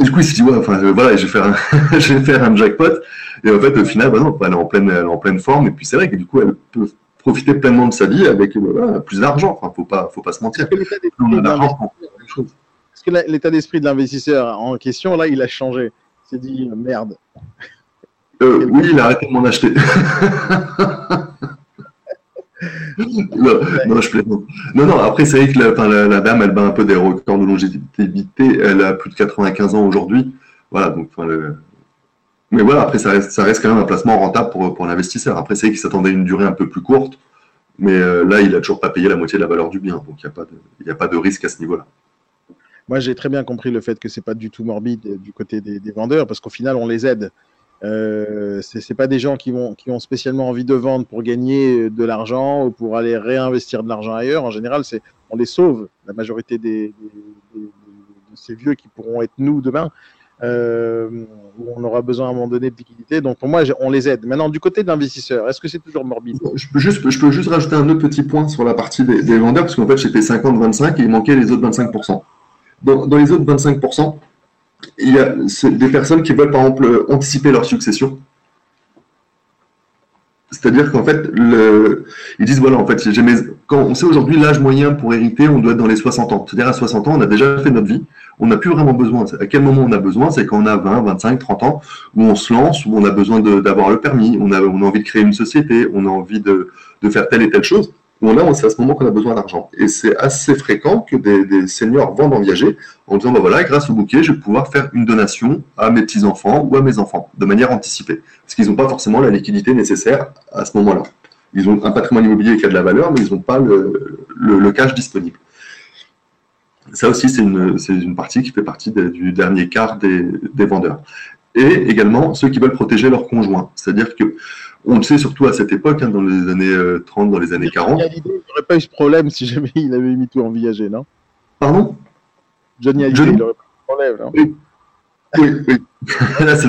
Et du coup, il s'est dit ouais, enfin voilà, je vais faire un, je vais faire un jackpot. Et en fait, au final, bah non, elle est en pleine, elle est en pleine forme. Et puis c'est vrai que du coup, elle peut profiter pleinement de sa vie avec euh, plus d'argent. Enfin, faut pas, faut pas se mentir. Que l'état d'esprit de l'investisseur en question, là, il a changé Il s'est dit merde. Euh, oui, il a arrêté de m'en acheter. non, je plaisante. Non, non, après, c'est vrai que la, la, dame, elle bat un peu des records de longévité. Elle a plus de 95 ans aujourd'hui. Voilà, donc, le, mais voilà, après, ça reste, quand même un placement rentable pour, l'investisseur. Après, c'est qu'il s'attendait à une durée un peu plus courte, mais euh, là, il n'a toujours pas payé la moitié de la valeur du bien. Donc, il n'y a, pas de, risque à ce niveau-là. Moi, j'ai très bien compris le fait que ce n'est pas du tout morbide du côté des, vendeurs, parce qu'au final, on les aide. Euh, ce n'est pas des gens qui, vont, qui ont spécialement envie de vendre pour gagner de l'argent ou pour aller réinvestir de l'argent ailleurs. En général, on les sauve, la majorité des, de ces vieux qui pourront être nous demain, euh, où on aura besoin à un moment donné de liquidité. Donc pour moi, on les aide. Maintenant, du côté de l'investisseur, est-ce que c'est toujours morbide? Je peux, juste, je rajouter un autre petit point sur la partie des, vendeurs, parce qu'en fait, j'étais 50-25 et il manquait les autres 25%. Dans, dans les autres 25%, il y a des personnes qui veulent par exemple anticiper leur succession. C'est-à-dire qu'en fait, le... ils disent voilà, en fait, quand on sait aujourd'hui l'âge moyen pour hériter, on doit être dans les 60 ans. C'est-à-dire à 60 ans, on a déjà fait notre vie, on n'a plus vraiment besoin. À quel moment on a besoin? C'est quand on a 20, 25, 30 ans, où on se lance, où on a besoin d'avoir le permis, on a, envie de créer une société, on a envie de faire telle et telle chose. Bon, là, c'est à ce moment qu'on a besoin d'argent. Et c'est assez fréquent que des, seniors vendent en viager en disant, bah voilà, grâce au bouquet, je vais pouvoir faire une donation à mes petits-enfants ou à mes enfants, de manière anticipée. Parce qu'ils n'ont pas forcément la liquidité nécessaire à ce moment-là. Ils ont un patrimoine immobilier qui a de la valeur, mais ils n'ont pas le, cash disponible. Ça aussi, c'est une, partie qui fait partie du dernier quart des, des vendeurs. Et également ceux qui veulent protéger leurs conjoints. C'est-à-dire que on le sait surtout à cette époque, hein, dans les années 30, euh, dans les années 40. Johnny Hallyday n'aurait pas eu ce problème si jamais il avait mis tout en viager, non? Pardon? Johnny Hallyday, il n'aurait pas eu ce problème, non? Oui, oui. oui. Là, c'est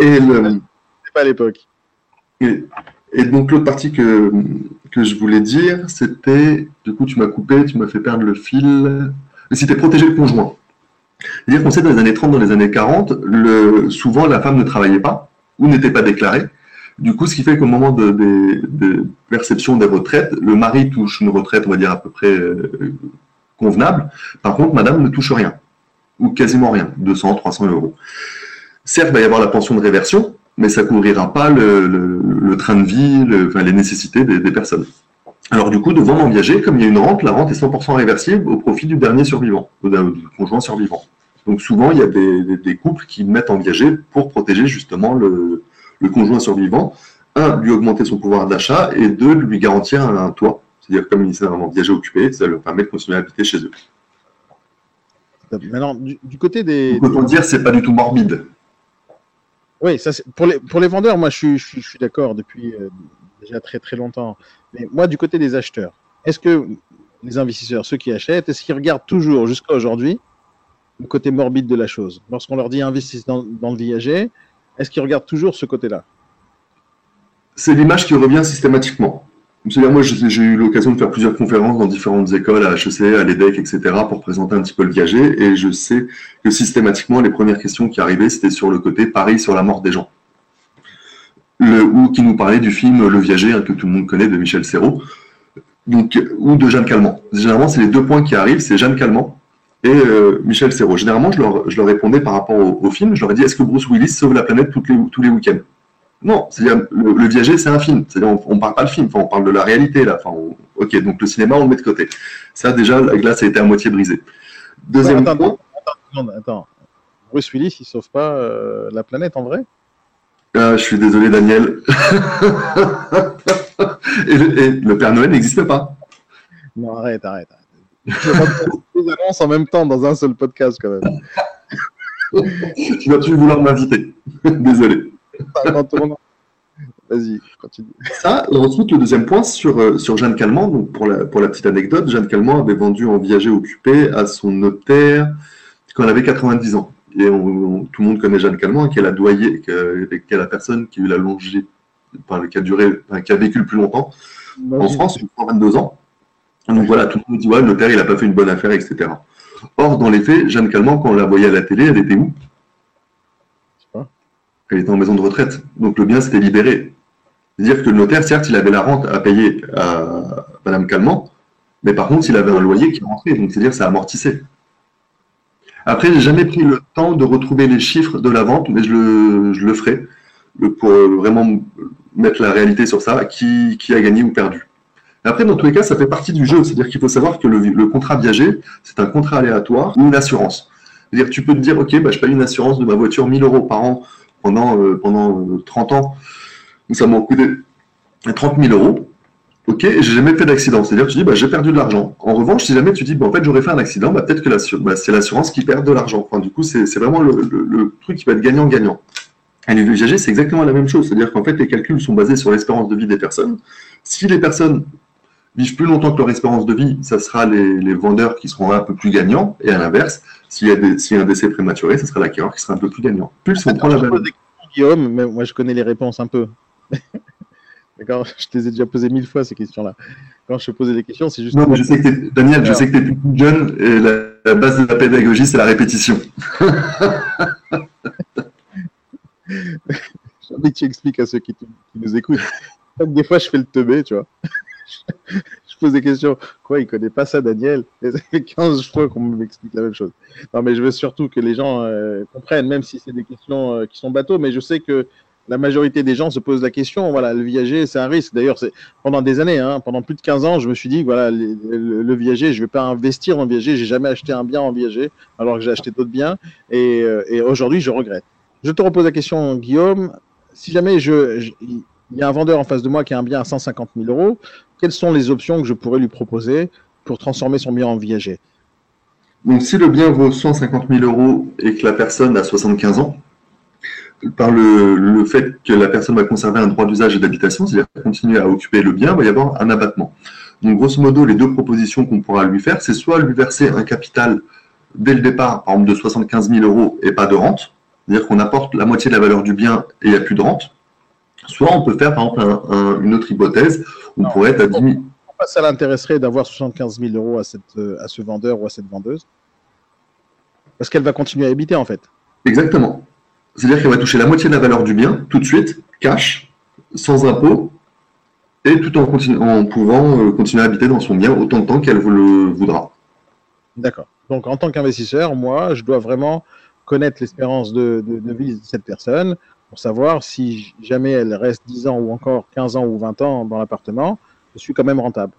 Et le... C'est pas à l'époque. Et, et, donc, l'autre partie que, que je voulais dire, c'était. Du coup, tu m'as coupé, tu m'as fait perdre le fil. C'était protéger le conjoint. C'est-à-dire qu'on sait dans les années 30, dans les années 40, le, souvent la femme ne travaillait pas ou n'était pas déclaré. Du coup, ce qui fait qu'au moment de, perception des retraites, le mari touche une retraite, on va dire à peu près euh, convenable. Par contre, madame ne touche rien, ou quasiment rien, 200, 300 euros. Certes, il va y avoir la pension de réversion, mais ça ne couvrira pas le, train de vie, les nécessités des, personnes. Alors du coup, devant viager, comme il y a une rente, la rente est 100% réversible au profit du dernier survivant, du conjoint survivant. Donc souvent, il y a des, couples qui mettent en viager pour protéger justement le, conjoint survivant. Un, lui augmenter son pouvoir d'achat et deux, lui garantir un, toit. C'est-à-dire comme il s'est vraiment viager occupé, ça leur permet de continuer à habiter chez eux. Maintenant, du, côté des... Donc, autant dire, c'est pas du tout morbide. Oui, ça, pour, les, pour les vendeurs, moi je suis, je suis, d'accord depuis euh, déjà très très longtemps. Mais moi, du côté des acheteurs, est-ce que les investisseurs, ceux qui achètent, est-ce qu'ils regardent toujours jusqu'à aujourd'hui côté morbide de la chose. Lorsqu'on leur dit investissent dans, le viager, est-ce qu'ils regardent toujours ce côté-là? C'est l'image qui revient systématiquement. moi, j'ai eu l'occasion de faire plusieurs conférences dans différentes écoles, à HEC, à l'EDEC, etc., pour présenter un petit peu le viager, et je sais que systématiquement, les premières questions qui arrivaient, c'était sur le côté Paris sur la mort des gens. Ou qui nous parlait du film Le Viager, hein, que tout le monde connaît, de Michel Serrault, donc, ou de Jeanne Calment. Généralement, c'est les deux points qui arrivent, c'est Jeanne Calment et euh, Michel Serrault. Généralement, je leur, je leur, répondais par rapport au, film, je leur ai dit, est-ce que Bruce Willis sauve la planète toutes les, tous les week-ends? Non, c'est-à-dire, le, viager, c'est un film. C'est-à-dire, on ne parle pas de film, on parle de la réalité, là. Enfin, ok, donc le cinéma, on le met de côté. Ça, déjà, la glace a été à moitié brisée. Deuxième point. Attends, attends, Bruce Willis, il sauve pas euh, la planète, en vrai? Ah, Je suis désolé, Daniel. et, le, Père Noël n'existe pas. Non, arrête, arrête. arrête. Je vais annonces en même temps dans un seul podcast quand même. tu vas plus vouloir m'inviter. Désolé. Vas-y, continue. Ça, ensuite, le deuxième point sur, euh, sur Jeanne Calment. Donc pour, la, pour la petite anecdote, Jeanne Calment avait vendu en viager occupé à son notaire quand elle avait 90 ans. Et tout le monde connaît Jeanne Calment, qui est la doyer, qui est la personne qui a eu la longévité, qui a duré, qui a vécu le plus longtemps en France, 22 ans. Donc voilà, tout le monde dit ouais, le notaire, il n'a pas fait une bonne affaire, etc. Or, dans les faits, Jeanne Calment, quand on la voyait à la télé, elle était où? Elle était en maison de retraite. Donc le bien s'était libéré. C'est-à-dire que le notaire, certes, il avait la rente à payer à Madame Calment, mais par contre, il avait un loyer qui rentrait. Donc c'est-à-dire que ça amortissait. Après, j'ai jamais pris le temps de retrouver les chiffres de la vente, mais je le, je le ferai pour vraiment mettre la réalité sur ça, qui, qui a gagné ou perdu. Après, dans tous les cas, ça fait partie du jeu. C'est-à-dire qu'il faut savoir que le, contrat viager, c'est un contrat aléatoire ou une assurance. C'est-à-dire que tu peux te dire, OK, bah, je paye une assurance de ma voiture 1000 euros par an pendant, euh, pendant 30 euh, ans. Donc, ça m'a coûté 30 000 euros. OK, j'ai jamais fait d'accident. C'est-à-dire que tu dis, bah, j'ai perdu de l'argent. En revanche, si jamais tu dis, bah, en fait, j'aurais fait un accident, bah, peut-être que bah, c'est l'assurance qui perd de l'argent. Du coup, c'est vraiment le, truc qui va être gagnant-gagnant. Et le viager, c'est exactement la même chose. C'est-à-dire qu'en fait, les calculs sont basés sur l'espérance de vie des personnes. Si les personnes vivent plus longtemps que leur espérance de vie, ça sera les, vendeurs qui seront un peu plus gagnants. Et à l'inverse, s'il y, a un décès prématuré, ce sera l'acquéreur qui sera un peu plus gagnant. Plus on prend la valeur. Guillaume, mais moi je connais les réponses un peu. D'accord Je te les ai déjà posées mille fois ces questions-là. Quand je te posais des questions, c'est juste. Non, mais je sais que Daniel, je sais que tu es plus jeune et la, base de la pédagogie, c'est la répétition. J'ai envie que tu expliques à ceux qui, nous écoutent. Des fois, je fais le teubé, tu vois. je pose des questions. Quoi, il connaît pas ça, Daniel? Ça fait 15 fois qu'on m'explique la même chose. Non, mais je veux surtout que les gens euh, comprennent, même si c'est des questions euh, qui sont bateaux, mais je sais que la majorité des gens se posent la question. Voilà, le viager, c'est un risque. D'ailleurs, c'est pendant des années, hein, pendant plus de 15 ans, je me suis dit, voilà, le, viager, je vais pas investir le viager. J'ai jamais acheté un bien en viager, alors que j'ai acheté d'autres biens. Et, euh, aujourd'hui, je regrette. Je te repose la question, Guillaume. Si jamais je, il y a un vendeur en face de moi qui a un bien à 150 000 euros, quelles sont les options que je pourrais lui proposer pour transformer son bien en viager Donc, si le bien vaut 150 000 euros et que la personne a 75 ans, par le, fait que la personne va conserver un droit d'usage et d'habitation, c'est-à-dire continuer à occuper le bien, il va y avoir un abattement. Donc, grosso modo, les deux propositions qu'on pourra lui faire, c'est soit lui verser un capital dès le départ, par exemple de 75 000 euros et pas de rente, c'est-à-dire qu'on apporte la moitié de la valeur du bien et il n'y a plus de rente. Soit on peut faire, par exemple, une autre hypothèse, on pourrait être à 10 000. Pourquoi ça l'intéresserait d'avoir 75 000 euros à, cette, à ce vendeur ou à cette vendeuse Parce qu'elle va continuer à habiter, en fait. Exactement. C'est-à-dire qu'elle va toucher la moitié de la valeur du bien, tout de suite, cash, sans impôt, et tout en, en pouvant euh, continuer à habiter dans son bien autant de temps qu'elle le voudra. D'accord. Donc, en tant qu'investisseur, moi, je dois vraiment connaître l'espérance de, vie de cette personne pour savoir si jamais elle reste 10 ans ou encore 15 ans ou 20 ans dans l'appartement, je suis quand même rentable.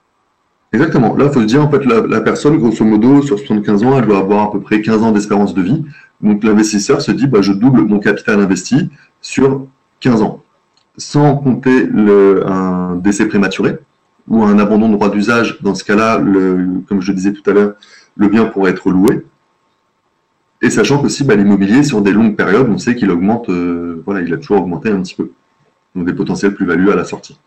Exactement. Là, il faut se dire, en fait, la, personne, grosso modo, sur 75 ans, elle doit avoir à peu près 15 ans d'espérance de vie. Donc, l'investisseur se dit, bah, je double mon capital investi sur 15 ans. Sans compter le, un décès prématuré ou un abandon de droit d'usage. Dans ce cas-là, comme je le disais tout à l'heure, le bien pourrait être loué. Et sachant qu'aussi, bah, l'immobilier, sur des longues périodes, on sait qu'il augmente, euh, voilà, il a toujours augmenté un petit peu. Donc des potentiels plus-values à la sortie.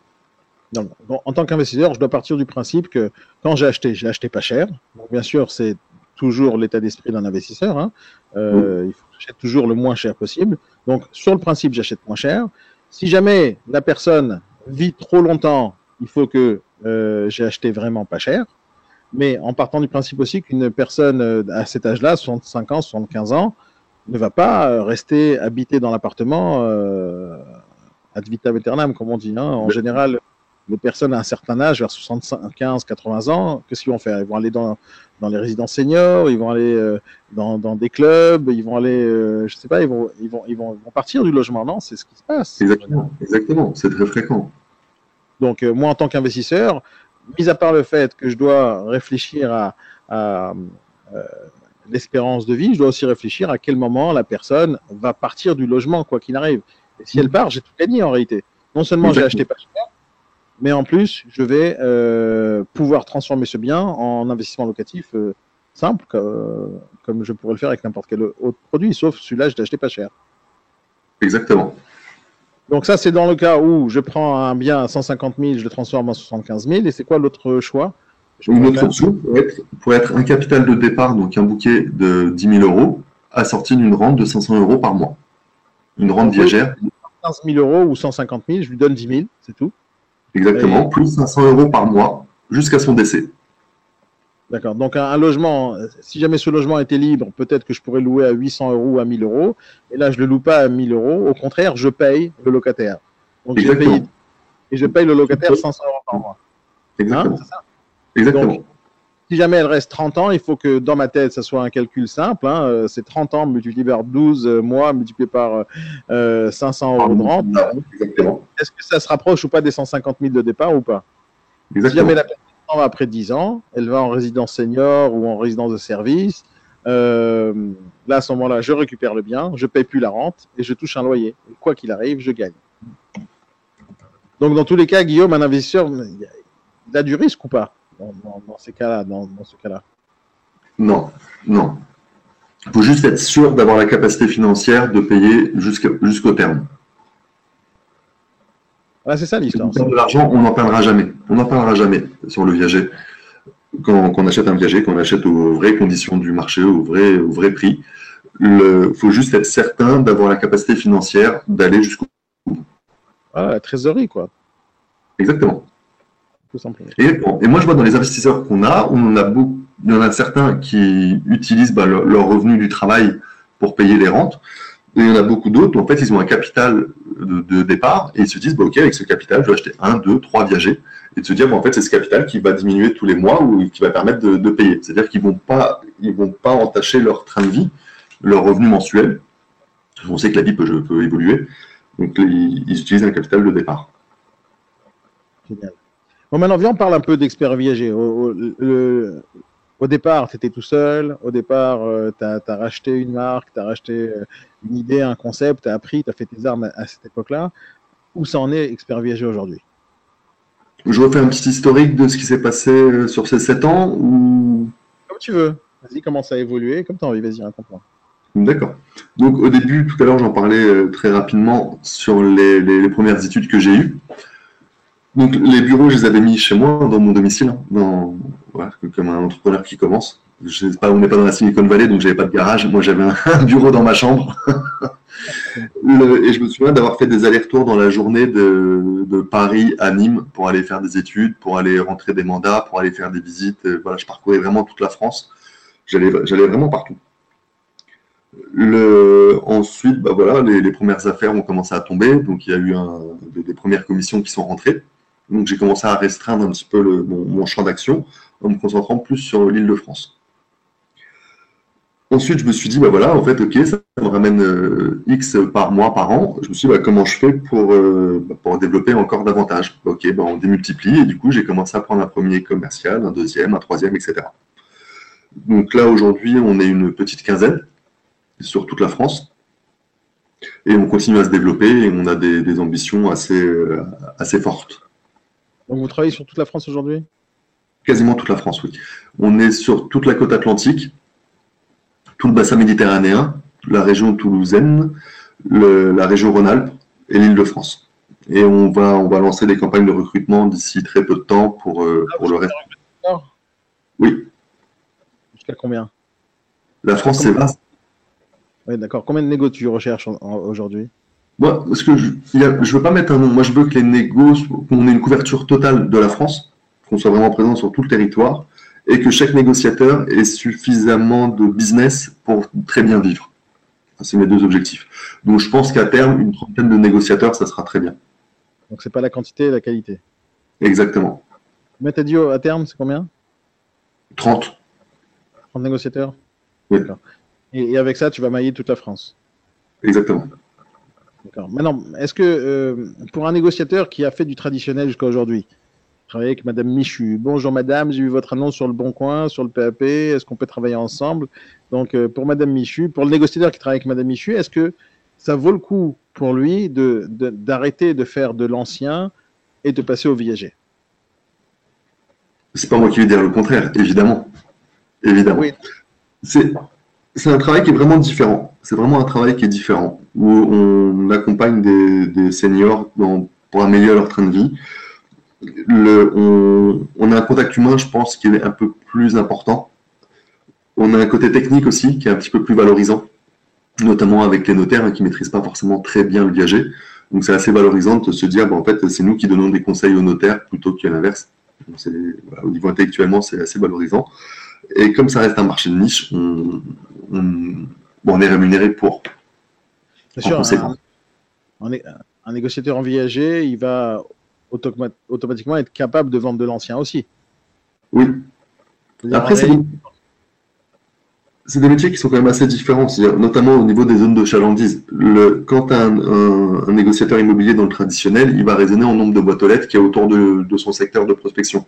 en tant qu'investisseur, je dois partir du principe que quand j'ai acheté, j'ai acheté pas cher. bien sûr, c'est toujours l'état d'esprit d'un investisseur. Hein. Euh, il faut que j'achète toujours le moins cher possible. Donc, sur le principe, j'achète moins cher. Si jamais la personne vit trop longtemps, il faut que euh, j'ai acheté vraiment pas cher mais en partant du principe aussi qu'une personne euh, à cet âge-là, 65 ans, 75 ans, ne va pas euh, rester habité dans l'appartement euh, ad vitam aeternam, comme on dit. Hein. En général, les personnes à un certain âge, vers 75, 80 ans, qu'est-ce qu'ils vont faire? Ils vont aller dans, dans les résidences seniors, ils vont aller euh, dans, dans, des clubs, ils vont aller, je sais pas, ils vont, ils vont, ils vont, partir du logement, non? C'est ce qui se passe. Exactement, exactement. c'est très fréquent. Donc, moi, en tant qu'investisseur, mis à part le fait que je dois réfléchir à, euh, l'espérance de vie, je dois aussi réfléchir à quel moment la personne va partir du logement, quoi qu'il arrive. Et si elle part, j'ai tout gagné en réalité. Non seulement j'ai acheté pas cher, mais en plus, je vais euh, pouvoir transformer ce bien en investissement locatif euh, simple, comme je pourrais le faire avec n'importe quel autre produit, sauf celui-là, je l'ai acheté pas cher. Exactement. Donc ça, c'est dans le cas où je prends un bien à 150 000, je le transforme en 75 000. Et c'est quoi l'autre choix? Une autre option pourrait être, un capital de départ, donc un bouquet de 10 000 euros, assorti d'une rente de 500 euros par mois. Une rente viagère. 15 000 euros ou 150 000, je lui donne 10 000, c'est tout. Exactement, plus 500 euros par mois jusqu'à son décès. D'accord. Donc un, logement, si jamais ce logement était libre, peut-être que je pourrais louer à 800 euros ou à 1000 euros. Et là, je le loue pas à 1000 euros. Au contraire, je paye le locataire. Donc je paye, et je paye le locataire 500 euros par mois. Exactement. Hein, Exactement. si jamais elle reste 30 ans, il faut que dans ma tête, ça soit un calcul simple. Hein. Euh, c'est 30 ans multiplié par 12 euh, mois multiplié par euh, 500 euros de rente. Est-ce que ça se rapproche ou pas des 150 000 de départ ou pas? Exactement. Si jamais la après 10 ans, elle va en résidence senior ou en résidence de service. Euh, là, à ce moment-là, je récupère le bien, je paye plus la rente et je touche un loyer. quoi qu'il arrive, je gagne. Donc, dans tous les cas, Guillaume, un investisseur, il a du risque ou pas dans, ces cas-là, dans, ce cas-là? Non, non. Il faut juste être sûr d'avoir la capacité financière de payer jusqu'au terme. Ah, c'est ça l'histoire. de l'argent, on n'en parlera jamais. On n'en parlera jamais sur le viager. Quand, on achète un viager, quand on achète aux vraies conditions du marché, au vrai, au vrai prix, il faut juste être certain d'avoir la capacité financière d'aller jusqu'au bout. Ah, la trésorerie, quoi. Exactement. Tout simplement. Et, et, moi, je vois dans les investisseurs qu'on a, on en a beaucoup, il y en a certains qui utilisent bah, leur, leur, revenu du travail pour payer les rentes. Et il y en a beaucoup d'autres, en fait, ils ont un capital de, départ et ils se disent, bah, OK, avec ce capital, je vais acheter un, deux, trois viagers et de se dire, en fait, c'est ce capital qui va diminuer tous les mois ou qui va permettre de, payer. C'est-à-dire qu'ils vont vont pas entacher leur train de vie, leur revenu mensuel. On sait que la vie peut, évoluer. Donc, ils, utilisent un capital de départ. Génial. Bon, maintenant, viens, on parle un peu d'expert viager. Au départ, tu étais tout seul. Au départ, euh, tu as, racheté une marque, tu as racheté euh, une idée, un concept, tu as appris, tu as fait tes armes à, cette époque-là. Où ça en est, Expert Viager, aujourd'hui? Je refais un petit historique de ce qui s'est passé euh, sur ces 7 ans ou... Comme tu veux. Vas-y, comment ça a évolué Comme tu as envie, vas-y, raconte-moi. D'accord. Donc au début, tout à l'heure, j'en parlais très rapidement sur les, les premières études que j'ai eues. Donc les bureaux, je les avais mis chez moi, dans mon domicile, hein, dans, comme un entrepreneur qui commence. Je sais pas, on n'est pas dans la Silicon Valley, donc j'avais pas de garage. Moi, j'avais un, bureau dans ma chambre. et je me souviens d'avoir fait des allers-retours dans la journée de, Paris à Nîmes pour aller faire des études, pour aller rentrer des mandats, pour aller faire des visites. Euh, voilà, je parcourais vraiment toute la France. J'allais, vraiment partout. Le, ensuite, bah voilà, les, premières affaires ont commencé à tomber, donc il y a eu des premières commissions qui sont rentrées. Donc j'ai commencé à restreindre un petit peu mon, champ d'action en me concentrant plus sur l'île de France. Ensuite, je me suis dit, bah voilà, en fait, ok, ça me ramène euh, X par mois, par an. Je me suis dit, bah, comment je fais pour, euh, bah, pour développer encore davantage? Ok, bah, on démultiplie et du coup, j'ai commencé à prendre un premier commercial, un deuxième, un troisième, etc. Donc là, aujourd'hui, on est une petite quinzaine sur toute la France. Et on continue à se développer et on a des, ambitions assez, euh, assez fortes. Donc vous travaillez sur toute la France aujourd'hui? Quasiment toute la France, oui. On est sur toute la côte atlantique, tout le bassin méditerranéen, la région toulousaine, la région Rhône-Alpes et l'île de France. Et on va, on va lancer des campagnes de recrutement d'ici très peu de temps pour, euh, ah, pour le reste. Oui. Jusqu'à combien? La France, c'est vaste. Oui, d'accord. Combien de négociations tu recherches aujourd'hui? Moi, parce que je ne veux pas mettre un nom. Moi, je veux que les négos, qu'on ait une couverture totale de la France, qu'on soit vraiment présent sur tout le territoire, et que chaque négociateur ait suffisamment de business pour très bien vivre. C'est mes deux objectifs. Donc, je pense qu'à terme, une trentaine de négociateurs, ça sera très bien. Donc, c'est pas la quantité, la qualité. Exactement. Mais tu as dit à terme, c'est combien? 30. 30 négociateurs? Oui. et avec ça, tu vas mailler toute la France? Exactement. Maintenant, est-ce que euh, pour un négociateur qui a fait du traditionnel jusqu'à aujourd'hui, travailler avec Madame Michu, bonjour Madame, j'ai vu votre annonce sur le Bon Coin, sur le PAP, est-ce qu'on peut travailler ensemble? Donc euh, pour Madame Michu, pour le négociateur qui travaille avec Madame Michu, est-ce que ça vaut le coup pour lui de, d'arrêter de, faire de l'ancien et de passer au viager C'est pas moi qui vais dire le contraire, évidemment. Évidemment. Oui. C'est, c'est un travail qui est vraiment différent. C'est vraiment un travail qui est différent, où on accompagne des, seniors pour améliorer leur train de vie. on, a un contact humain, je pense, qui est un peu plus important. On a un côté technique aussi, qui est un petit peu plus valorisant, notamment avec les notaires hein, qui ne maîtrisent pas forcément très bien le viager. Donc c'est assez valorisant de se dire, en fait, c'est nous qui donnons des conseils aux notaires plutôt que l'inverse. au niveau intellectuellement, c'est assez valorisant. Et comme ça reste un marché de niche, on, on, est rémunéré pour. Bien sûr, un, négociateur en viager, il va automatiquement être capable de vendre de l'ancien aussi. Oui. Après, c'est des, métiers qui sont quand même assez différents, notamment au niveau des zones de chalandise. Le, quand un, un, négociateur immobilier dans le traditionnel, il va raisonner en nombre de boîtes aux lettres qui est autour de son secteur de prospection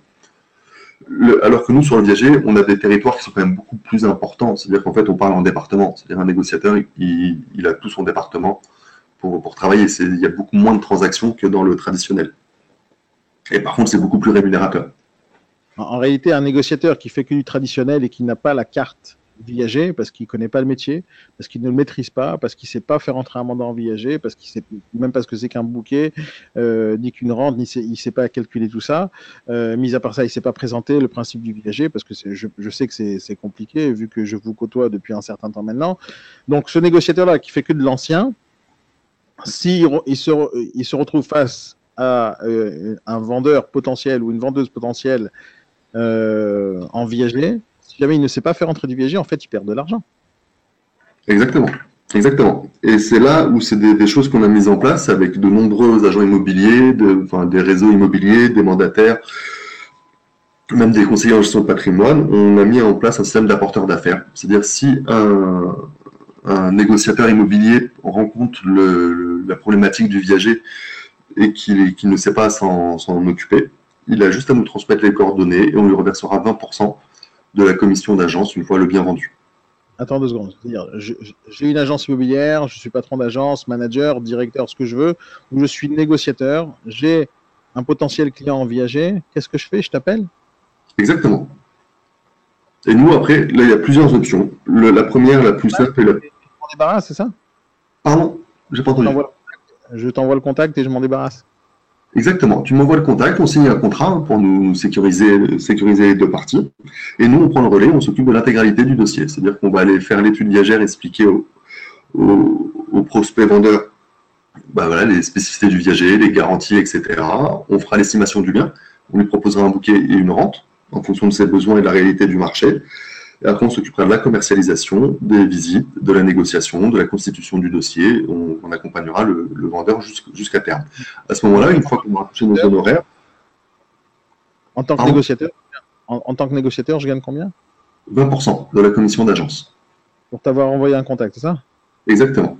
alors que nous, sur le viager, on a des territoires qui sont quand même beaucoup plus importants. C'est-à-dire qu'en fait, on parle en département. C'est-à-dire un négociateur, il, a tout son département pour, pour travailler. Il y a beaucoup moins de transactions que dans le traditionnel. Et par contre, c'est beaucoup plus rémunérateur. En, réalité, un négociateur qui fait que du traditionnel et qui n'a pas la carte viager parce qu'il connaît pas le métier, parce qu'il ne le maîtrise pas, parce qu'il sait pas faire entrer un mandat en viager, parce qu'il sait même pas ce que c'est qu'un bouquet, euh, ni qu'une rente, ni sait, il sait pas calculer tout ça. Euh, mis à part ça, il sait pas présenter le principe du viager parce que je, sais que c'est compliqué vu que je vous côtoie depuis un certain temps maintenant. Donc ce négociateur là qui fait que de l'ancien, si il se, retrouve face à euh, un vendeur potentiel ou une vendeuse potentielle en viager, il ne sait pas faire entrer du viager, en fait, il perd de l'argent. Exactement. Exactement. Et c'est là où c'est des, choses qu'on a mises en place avec de nombreux agents immobiliers, des réseaux immobiliers, des mandataires, même des conseillers en gestion de patrimoine. On a mis en place un système d'apporteur d'affaires. C'est-à-dire si un, négociateur immobilier rencontre la problématique du viager et qu'il ne sait pas s'en occuper, il a juste à nous transmettre les coordonnées et on lui reversera 20% de la commission d'agence une fois le bien vendu. Attends deux secondes. J'ai une agence immobilière, je suis patron d'agence, manager, directeur, ce que je veux, ou je suis négociateur, j'ai un potentiel client en viager, qu'est-ce que je fais? Je t'appelle? Exactement. Et nous, après, là, il y a plusieurs options. la première, la plus simple, est la. Je m'en débarrasse, c'est ça? Pardon? J'ai pas entendu. Je t'envoie le contact et je m'en débarrasse. Exactement. Tu m'envoies le contact, on signe un contrat pour nous sécuriser, les deux parties. Et nous, on prend le relais, on s'occupe de l'intégralité du dossier. C'est-à-dire qu'on va aller faire l'étude viagère, expliquer aux au, prospects vendeurs bah les spécificités du viager, les garanties, etc. On fera l'estimation du bien. On lui proposera un bouquet et une rente en fonction de ses besoins et de la réalité du marché. Et après, on s'occupera de la commercialisation, des visites, de la négociation, de la constitution du dossier. On, accompagnera le, vendeur jusqu'à terme. À ce moment-là, une fois qu'on aura touché nos honoraires. En tant que négociateur, en, tant que négociateur, je gagne combien? 20% de la commission d'agence. Pour t'avoir envoyé un contact, c'est ça? Exactement.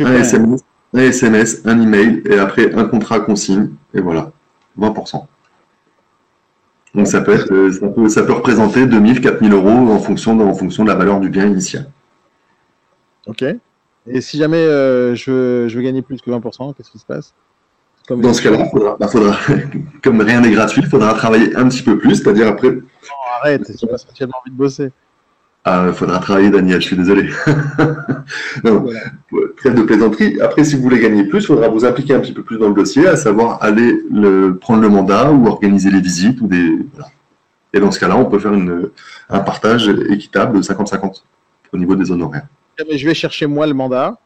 Un SMS, un SMS, un email, et après un contrat consigne, et voilà, 20%. Donc ça peut, être, euh, ça peut, ça peut représenter 2000, 4000 euros en fonction, de, en fonction de la valeur du bien initial. Ok. Et si jamais euh, je, veux, je, veux, gagner plus que 20%, qu'est-ce qui se passe? Comme Dans ce cas-là, faudra, bah, faudra, comme rien n'est gratuit, il faudra travailler un petit peu plus, c'est-à-dire après. Non, arrête, j'ai pas spécialement envie de bosser. Ah, il faudra travailler, Daniel, je suis désolé. non, trêve de plaisanterie. Après, si vous voulez gagner plus, il faudra vous impliquer un petit peu plus dans le dossier, à savoir aller le, prendre le mandat ou organiser les visites. ou des. Et dans ce cas-là, on peut faire une, un partage équitable de 50-50 au niveau des honoraires. Mais je vais chercher moi le mandat.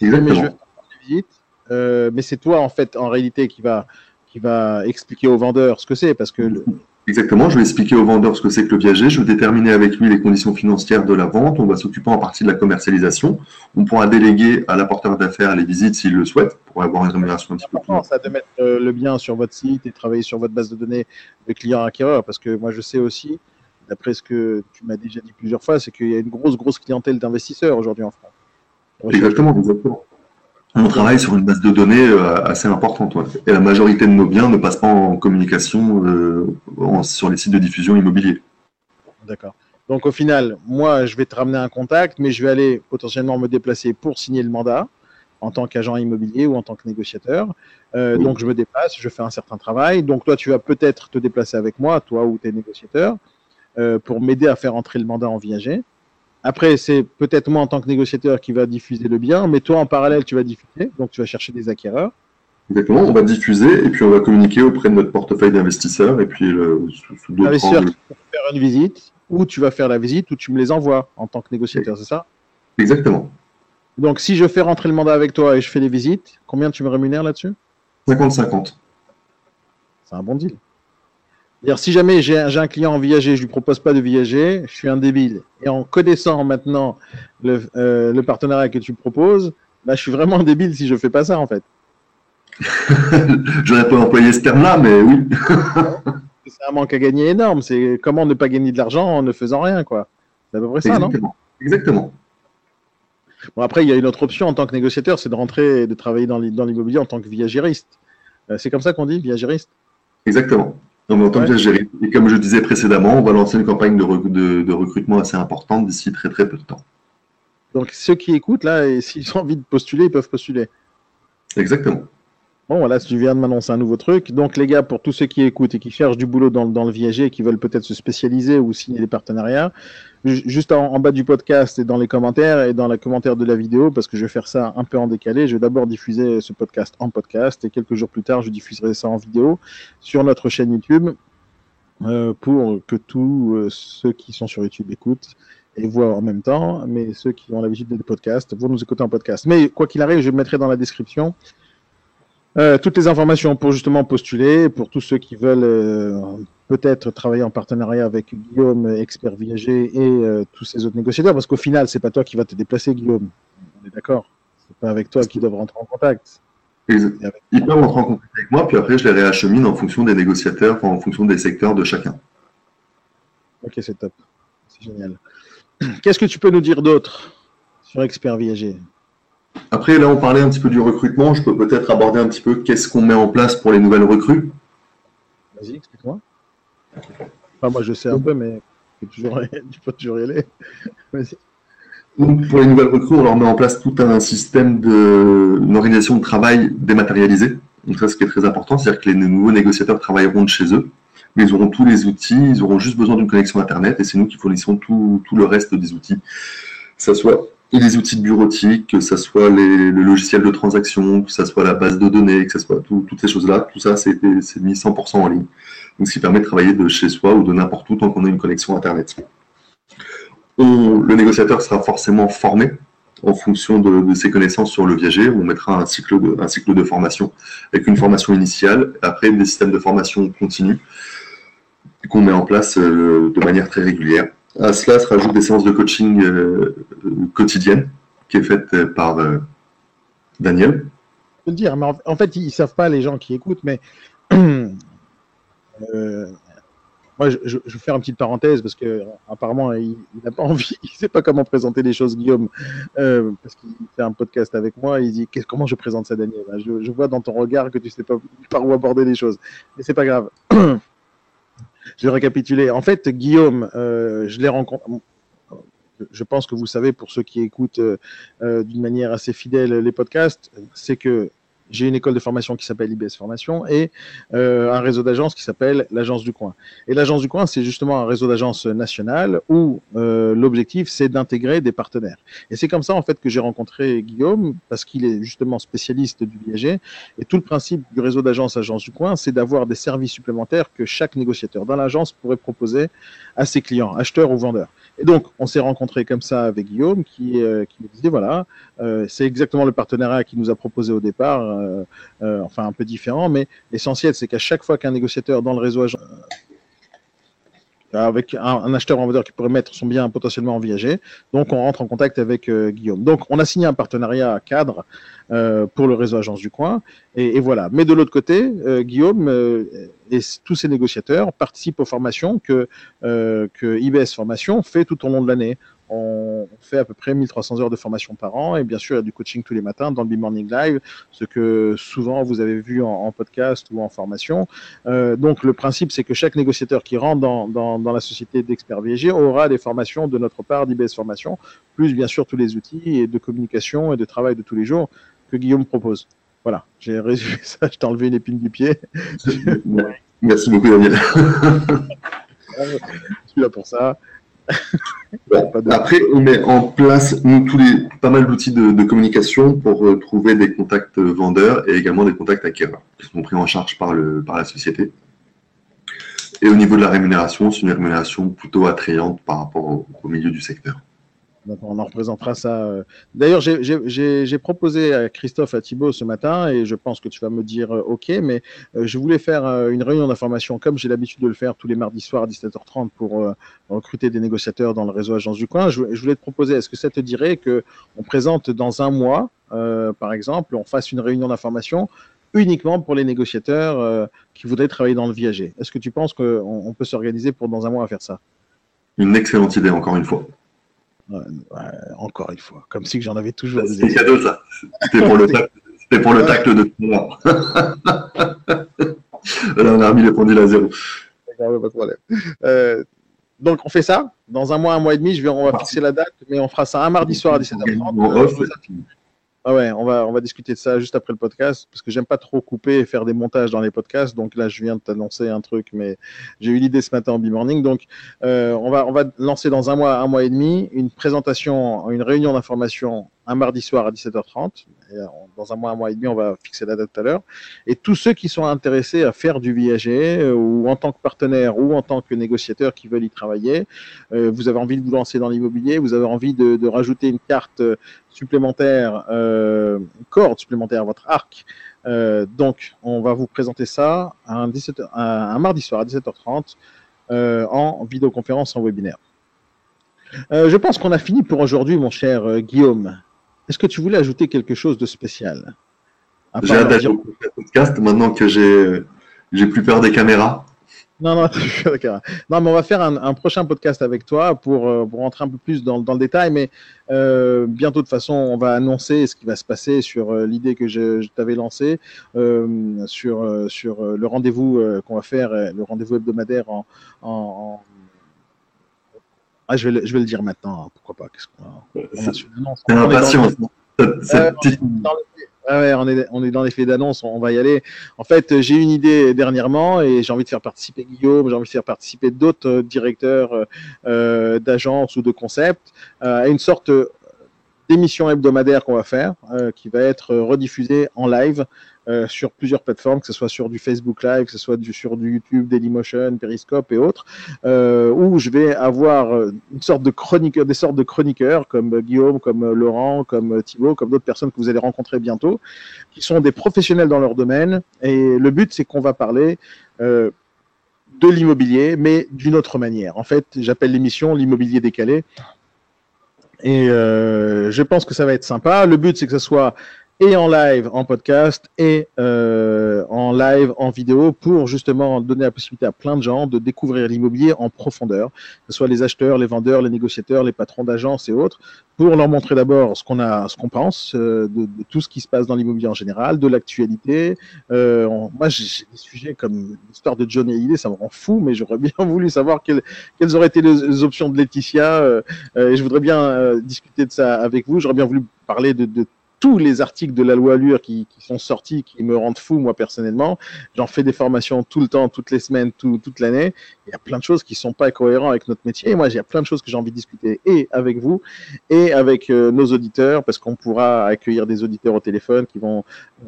Exactement. Mais je vais faire les visites. Euh, mais c'est toi, en fait, en réalité, qui va, qui va expliquer au vendeur ce que c'est, parce que le, Exactement, je vais expliquer au vendeur ce que c'est que le viager, je vais déterminer avec lui les conditions financières de la vente, on va s'occuper en partie de la commercialisation, on pourra déléguer à l'apporteur d'affaires les visites s'il le souhaite, pour avoir une rémunération un petit peu plus. Ça de mettre euh, le bien sur votre site et travailler sur votre base de données de clients acquéreurs, parce que moi je sais aussi, d'après ce que tu m'as déjà dit plusieurs fois, c'est qu'il y a une grosse, grosse clientèle d'investisseurs aujourd'hui en France. Exactement, exactement on travaille sur une base de données euh, assez importante. Et la majorité de nos biens ne passent pas en communication euh, sur les sites de diffusion immobilier. D'accord. Donc au final, moi, je vais te ramener un contact, mais je vais aller potentiellement me déplacer pour signer le mandat en tant qu'agent immobilier ou en tant que négociateur. Euh, donc je me déplace, je fais un certain travail. Donc toi, tu vas peut-être te déplacer avec moi, toi ou tes négociateurs, pour m'aider à faire entrer le mandat en viager. Après, c'est peut-être moi en tant que négociateur qui va diffuser le bien, mais toi en parallèle, tu vas diffuser, donc tu vas chercher des acquéreurs. Exactement, on va diffuser et puis on va communiquer auprès de notre portefeuille d'investisseurs et puis le, sous d'autres Investisseurs qui vont faire une visite, ou tu vas faire la visite, ou tu me les envoies en tant que négociateur, c'est ça? Exactement. Donc si je fais rentrer le mandat avec toi et je fais les visites, combien tu me rémunères là-dessus? 50-50. C'est un bon deal si jamais j'ai un client en viager, je lui propose pas de viager, je suis un débile. Et en connaissant maintenant le, euh, partenariat que tu proposes, bah, je suis vraiment un débile si je fais pas ça en fait. J'aurais pas employé ce terme-là, mais oui. c'est un manque à gagner énorme. C'est comment ne pas gagner de l'argent en ne faisant rien, quoi. C'est à peu près ça, non? Exactement. Bon, après, il y a une autre option en tant que négociateur, c'est de rentrer et de travailler dans l'immobilier en tant que viagériste. Euh, c'est comme ça qu'on dit, viagériste Exactement. Non, en tant que Et comme je disais précédemment, on va lancer une campagne de, recrutement assez importante d'ici très très peu de temps. Donc ceux qui écoutent là, et s'ils ont envie de postuler, ils peuvent postuler. Exactement. Bon, voilà, tu viens de m'annoncer un nouveau truc. Donc, les gars, pour tous ceux qui écoutent et qui cherchent du boulot dans, dans le viager et qui veulent peut-être se spécialiser ou signer des partenariats, juste en, bas du podcast et dans les commentaires et dans les commentaires de la vidéo, parce que je vais faire ça un peu en décalé, je vais d'abord diffuser ce podcast en podcast et quelques jours plus tard, je diffuserai ça en vidéo sur notre chaîne YouTube euh, pour que tous euh, ceux qui sont sur YouTube écoutent et voient en même temps, mais ceux qui ont l'habitude des podcasts vont nous écouter en podcast. Mais quoi qu'il arrive, je mettrai dans la description euh, toutes les informations pour justement postuler, pour tous ceux qui veulent euh, peut-être travailler en partenariat avec Guillaume, expert viager, et euh, tous ces autres négociateurs, parce qu'au final, c'est pas toi qui vas te déplacer, Guillaume. On est d'accord C'est pas avec toi qu'ils doivent rentrer en contact. Ils peuvent rentrer en contact avec moi, puis après, je les réachemine en fonction des négociateurs, en fonction des secteurs de chacun. Ok, c'est top. C'est génial. Qu'est-ce que tu peux nous dire d'autre sur Expert Viager après, là, on parlait un petit peu du recrutement. Je peux peut-être aborder un petit peu qu'est-ce qu'on met en place pour les nouvelles recrues. Vas-y, explique-moi. moi, je sais un peu, mais tu peux toujours y aller. pour les nouvelles recrues, on leur met en place tout un système d'organisation de, de travail dématérialisé. Donc ça, ce qui est très important, c'est-à-dire que les nouveaux négociateurs travailleront de chez eux, mais ils auront tous les outils, ils auront juste besoin d'une connexion Internet, et c'est nous qui fournissons tout, tout, le reste des outils. Que ce soit et les outils de bureautique, que ce soit le logiciel de transaction, que ce soit la base de données, que ce soit toutes ces choses-là, tout ça, c'est mis 100% en ligne. Donc, ce qui permet de travailler de chez soi ou de n'importe où tant qu'on a une connexion Internet. le négociateur sera forcément formé en fonction de, ses connaissances sur le viager. On mettra un cycle de, un cycle de formation avec une formation initiale, après des systèmes de formation continue qu'on met en place euh, de manière très régulière à cela se rajoutent des séances de coaching euh, quotidiennes qui est faite euh, par euh, Daniel. Je peux dire, mais en, fait, ils ne savent pas, les gens qui écoutent, mais moi, je, vais faire une petite parenthèse parce que apparemment, il n'a pas envie, il ne sait pas comment présenter les choses, Guillaume, parce qu'il fait un podcast avec moi. Il dit comment je présente ça, Daniel? Je, je, vois dans ton regard que tu ne sais pas par où aborder les choses, mais c'est pas grave. je vais récapituler. En fait, Guillaume, euh, je l'ai rencontré. Je pense que vous savez, pour ceux qui écoutent euh, euh, d'une manière assez fidèle les podcasts, c'est que j'ai une école de formation qui s'appelle IBS Formation et euh, un réseau d'agences qui s'appelle l'Agence du Coin. Et l'Agence du Coin, c'est justement un réseau d'agences nationales où euh, l'objectif, c'est d'intégrer des partenaires. Et c'est comme ça, en fait, que j'ai rencontré Guillaume, parce qu'il est justement spécialiste du viager. Et tout le principe du réseau d'agences Agence du Coin, c'est d'avoir des services supplémentaires que chaque négociateur dans l'agence pourrait proposer à ses clients, acheteurs ou vendeurs. Et donc, on s'est rencontré comme ça avec Guillaume qui, euh, qui nous disait, voilà, euh, c'est exactement le partenariat qu'il nous a proposé au départ, euh, euh, enfin un peu différent, mais l'essentiel, c'est qu'à chaque fois qu'un négociateur dans le réseau agent, avec un, acheteur un vendeur qui pourrait mettre son bien potentiellement en viager. Donc, on rentre en contact avec Guillaume. Donc, on a signé un partenariat cadre pour le réseau Agence du Coin. Et, voilà. Mais de l'autre côté, Guillaume et tous ces négociateurs participent aux formations que, que IBS Formation fait tout au long de l'année on fait à peu près 1300 heures de formation par an et bien sûr il y a du coaching tous les matins dans le B-Morning Live, ce que souvent vous avez vu en, podcast ou en formation. Euh, donc le principe c'est que chaque négociateur qui rentre dans, dans, la société d'experts VG aura des formations de notre part d'IBS Formation, plus bien sûr tous les outils et de communication et de travail de tous les jours que Guillaume propose. Voilà, j'ai résumé ça, je t'ai enlevé une épine du pied. Merci beaucoup Daniel. je suis là pour ça. Après, on met en place nous, tous les, pas mal d'outils de, communication pour euh, trouver des contacts vendeurs et également des contacts acquéreurs qui sont pris en charge par, le, par la société. Et au niveau de la rémunération, c'est une rémunération plutôt attrayante par rapport au milieu du secteur on en représentera ça. Euh. D'ailleurs, j'ai proposé à Christophe, à Thibault ce matin, et je pense que tu vas me dire euh, OK, mais euh, je voulais faire une réunion d'information comme j'ai l'habitude de le faire tous les mardis soirs à 17h30 pour recruter des négociateurs dans le réseau Agence du Coin. Je, voulais te proposer, est-ce que ça te dirait qu'on présente dans un mois, par exemple, on fasse une réunion d'information uniquement pour les négociateurs qui voudraient travailler dans le viager? Est-ce que tu penses qu'on peut s'organiser pour dans un mois à faire ça? Une excellente idée, encore une fois encore une fois, comme si j'en avais toujours. C'est cadeau ça. C'était pour, le tact, pour le tact de tout Là, on a remis les pendules à zéro. Euh, donc on fait ça. Dans un mois, un mois et demi, je vais, on va fixer la date, mais on fera ça un mardi soir à 17h30. Ah ouais, on va, on va discuter de ça juste après le podcast, parce que j'aime pas trop couper et faire des montages dans les podcasts. Donc là, je viens de t'annoncer un truc, mais j'ai eu l'idée ce matin en B-Morning. Donc, euh, on, va, on va lancer dans un mois, un mois et demi, une présentation, une réunion d'information un mardi soir à 17h30. Dans un mois, un mois et demi, on va fixer la date tout à l'heure. Et tous ceux qui sont intéressés à faire du viager, euh, ou en tant que partenaire, ou en tant que négociateur qui veulent y travailler, euh, vous avez envie de vous lancer dans l'immobilier, vous avez envie de, rajouter une carte supplémentaire, euh, une corde supplémentaire à votre arc. Donc, on va vous présenter ça un, 17, un, un mardi soir à 17h30 euh, en vidéoconférence, en webinaire. Je pense qu'on a fini pour aujourd'hui, mon cher Guillaume. Est-ce que tu voulais ajouter quelque chose de spécial? J'ai hâte d'ajouter le podcast maintenant que j'ai j'ai plus peur des caméras. Non, non, non, mais on va faire un, un prochain podcast avec toi pour, euh, pour, rentrer un peu plus dans, dans le détail. Mais euh, bientôt, de toute façon, on va annoncer ce qui va se passer sur euh, l'idée que je, je t'avais lancée, euh, sur, sur le rendez-vous qu'on va faire, le rendez-vous hebdomadaire en... Ah, je, vais le, je vais le dire maintenant, hein, pourquoi pas. Qu'est-ce qu'on a, C'est impatience. Ah ouais, on est, on est dans l'effet d'annonce, on va y aller. En fait, j'ai une idée dernièrement et j'ai envie de faire participer Guillaume, j'ai envie de faire participer d'autres euh, directeurs euh, d'agences ou de concepts euh, à une sorte d'émission hebdomadaire qu'on va faire, euh, qui va être rediffusée en live euh, sur plusieurs plateformes, que ce soit sur du Facebook Live, que ce soit sur du YouTube, Dailymotion, Periscope et autres, euh, où je vais avoir une sorte de chroniqueur, des sortes de chroniqueurs comme Guillaume, comme Laurent, comme Thibaut, comme d'autres personnes que vous allez rencontrer bientôt, qui sont des professionnels dans leur domaine. Et le but, c'est qu'on va parler euh, de l'immobilier, mais d'une autre manière. En fait, j'appelle l'émission l'immobilier décalé. Et euh, je pense que ça va être sympa. Le but, c'est que ce soit et en live, en podcast, et euh, en live, en vidéo, pour justement donner la possibilité à plein de gens de découvrir l'immobilier en profondeur, que ce soit les acheteurs, les vendeurs, les négociateurs, les patrons d'agences et autres, pour leur montrer d'abord ce qu'on a, ce qu'on pense euh, de, de, tout ce qui se passe dans l'immobilier en général, de l'actualité. Euh, moi, j'ai des sujets comme l'histoire de Johnny Hallyday, ça me rend fou, mais j'aurais bien voulu savoir quelles, quelles auraient été les, options de Laetitia, euh, et je voudrais bien discuter de ça avec vous. J'aurais bien voulu parler de, de tous les articles de la loi Allure qui, sont sortis, qui me rendent fou, moi, personnellement. J'en fais des formations tout le temps, toutes les semaines, tout, toute l'année. Il y a plein de choses qui sont pas cohérentes avec notre métier. Et moi, j'ai plein de choses que j'ai envie de discuter et avec vous et avec euh, nos auditeurs, parce qu'on pourra accueillir des auditeurs au téléphone qui vont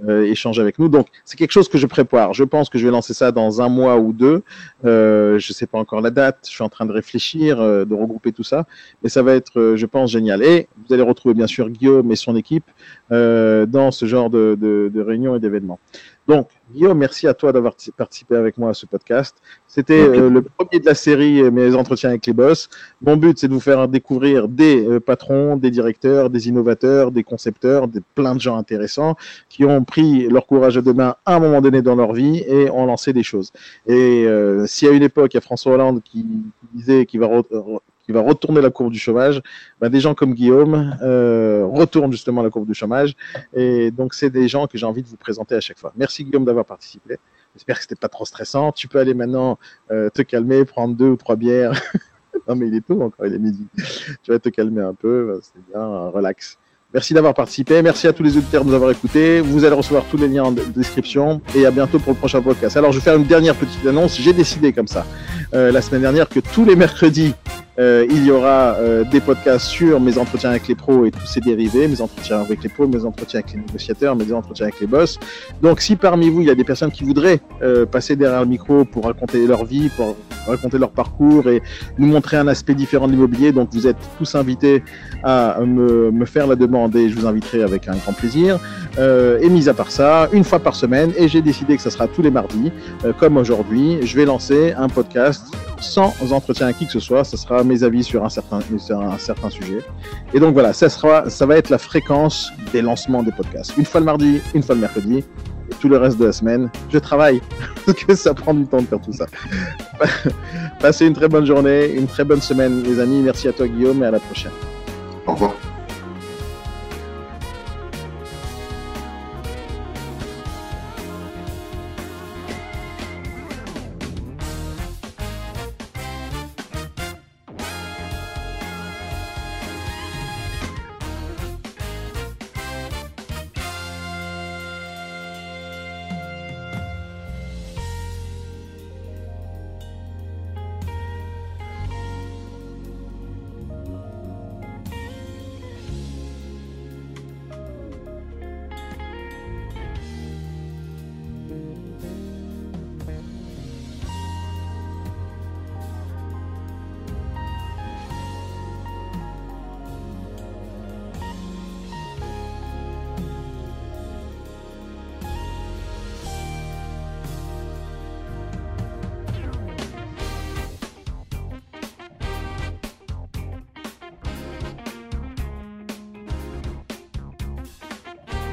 euh, échanger avec nous. Donc, c'est quelque chose que je prépare. Je pense que je vais lancer ça dans un mois ou deux. Euh, je sais pas encore la date. Je suis en train de réfléchir, euh, de regrouper tout ça. Mais ça va être, euh, je pense, génial. Et vous allez retrouver, bien sûr, Guillaume et son équipe dans ce genre de réunions et d'événements. Donc, Guillaume, merci à toi d'avoir participé avec moi à ce podcast. C'était okay. euh, le premier de la série euh, Mes entretiens avec les boss. Mon but, c'est de vous faire découvrir des euh, patrons, des directeurs, des innovateurs, des concepteurs, des plein de gens intéressants qui ont pris leur courage à deux mains à un moment donné dans leur vie et ont lancé des choses. Et s'il y a une époque, il y a François Hollande qui, qui disait qu'il va qui va retourner la courbe du chômage, ben, des gens comme Guillaume euh, retournent justement la courbe du chômage. Et donc, c'est des gens que j'ai envie de vous présenter à chaque fois. Merci Guillaume d'avoir participé. J'espère que c'était pas trop stressant. Tu peux aller maintenant euh, te calmer, prendre deux ou trois bières. non, mais il est tôt encore, il est midi. tu vas te calmer un peu, c'est bien, relax. Merci d'avoir participé. Merci à tous les auditeurs de nous avoir écoutés. Vous allez recevoir tous les liens en description et à bientôt pour le prochain podcast. Alors, je vais faire une dernière petite annonce. J'ai décidé comme ça euh, la semaine dernière que tous les mercredis, euh, il y aura euh, des podcasts sur mes entretiens avec les pros et tous ces dérivés, mes entretiens avec les pros, mes entretiens avec les négociateurs, mes entretiens avec les boss. Donc, si parmi vous, il y a des personnes qui voudraient euh, passer derrière le micro pour raconter leur vie, pour raconter leur parcours et nous montrer un aspect différent de l'immobilier, donc vous êtes tous invités à me, me, faire la demande et je vous inviterai avec un grand plaisir. Et mis à part ça, une fois par semaine, et j'ai décidé que ça sera tous les mardis, comme aujourd'hui, je vais lancer un podcast sans entretien à qui que ce soit. Ça sera mes avis sur un certain, sur un certain sujet. Et donc voilà, ça, sera, ça va être la fréquence des lancements des podcasts. Une fois le mardi, une fois le mercredi. Et tout le reste de la semaine, je travaille. Parce que ça prend du temps de faire tout ça. Passez une très bonne journée, une très bonne semaine, les amis. Merci à toi, Guillaume, et à la prochaine. Au revoir.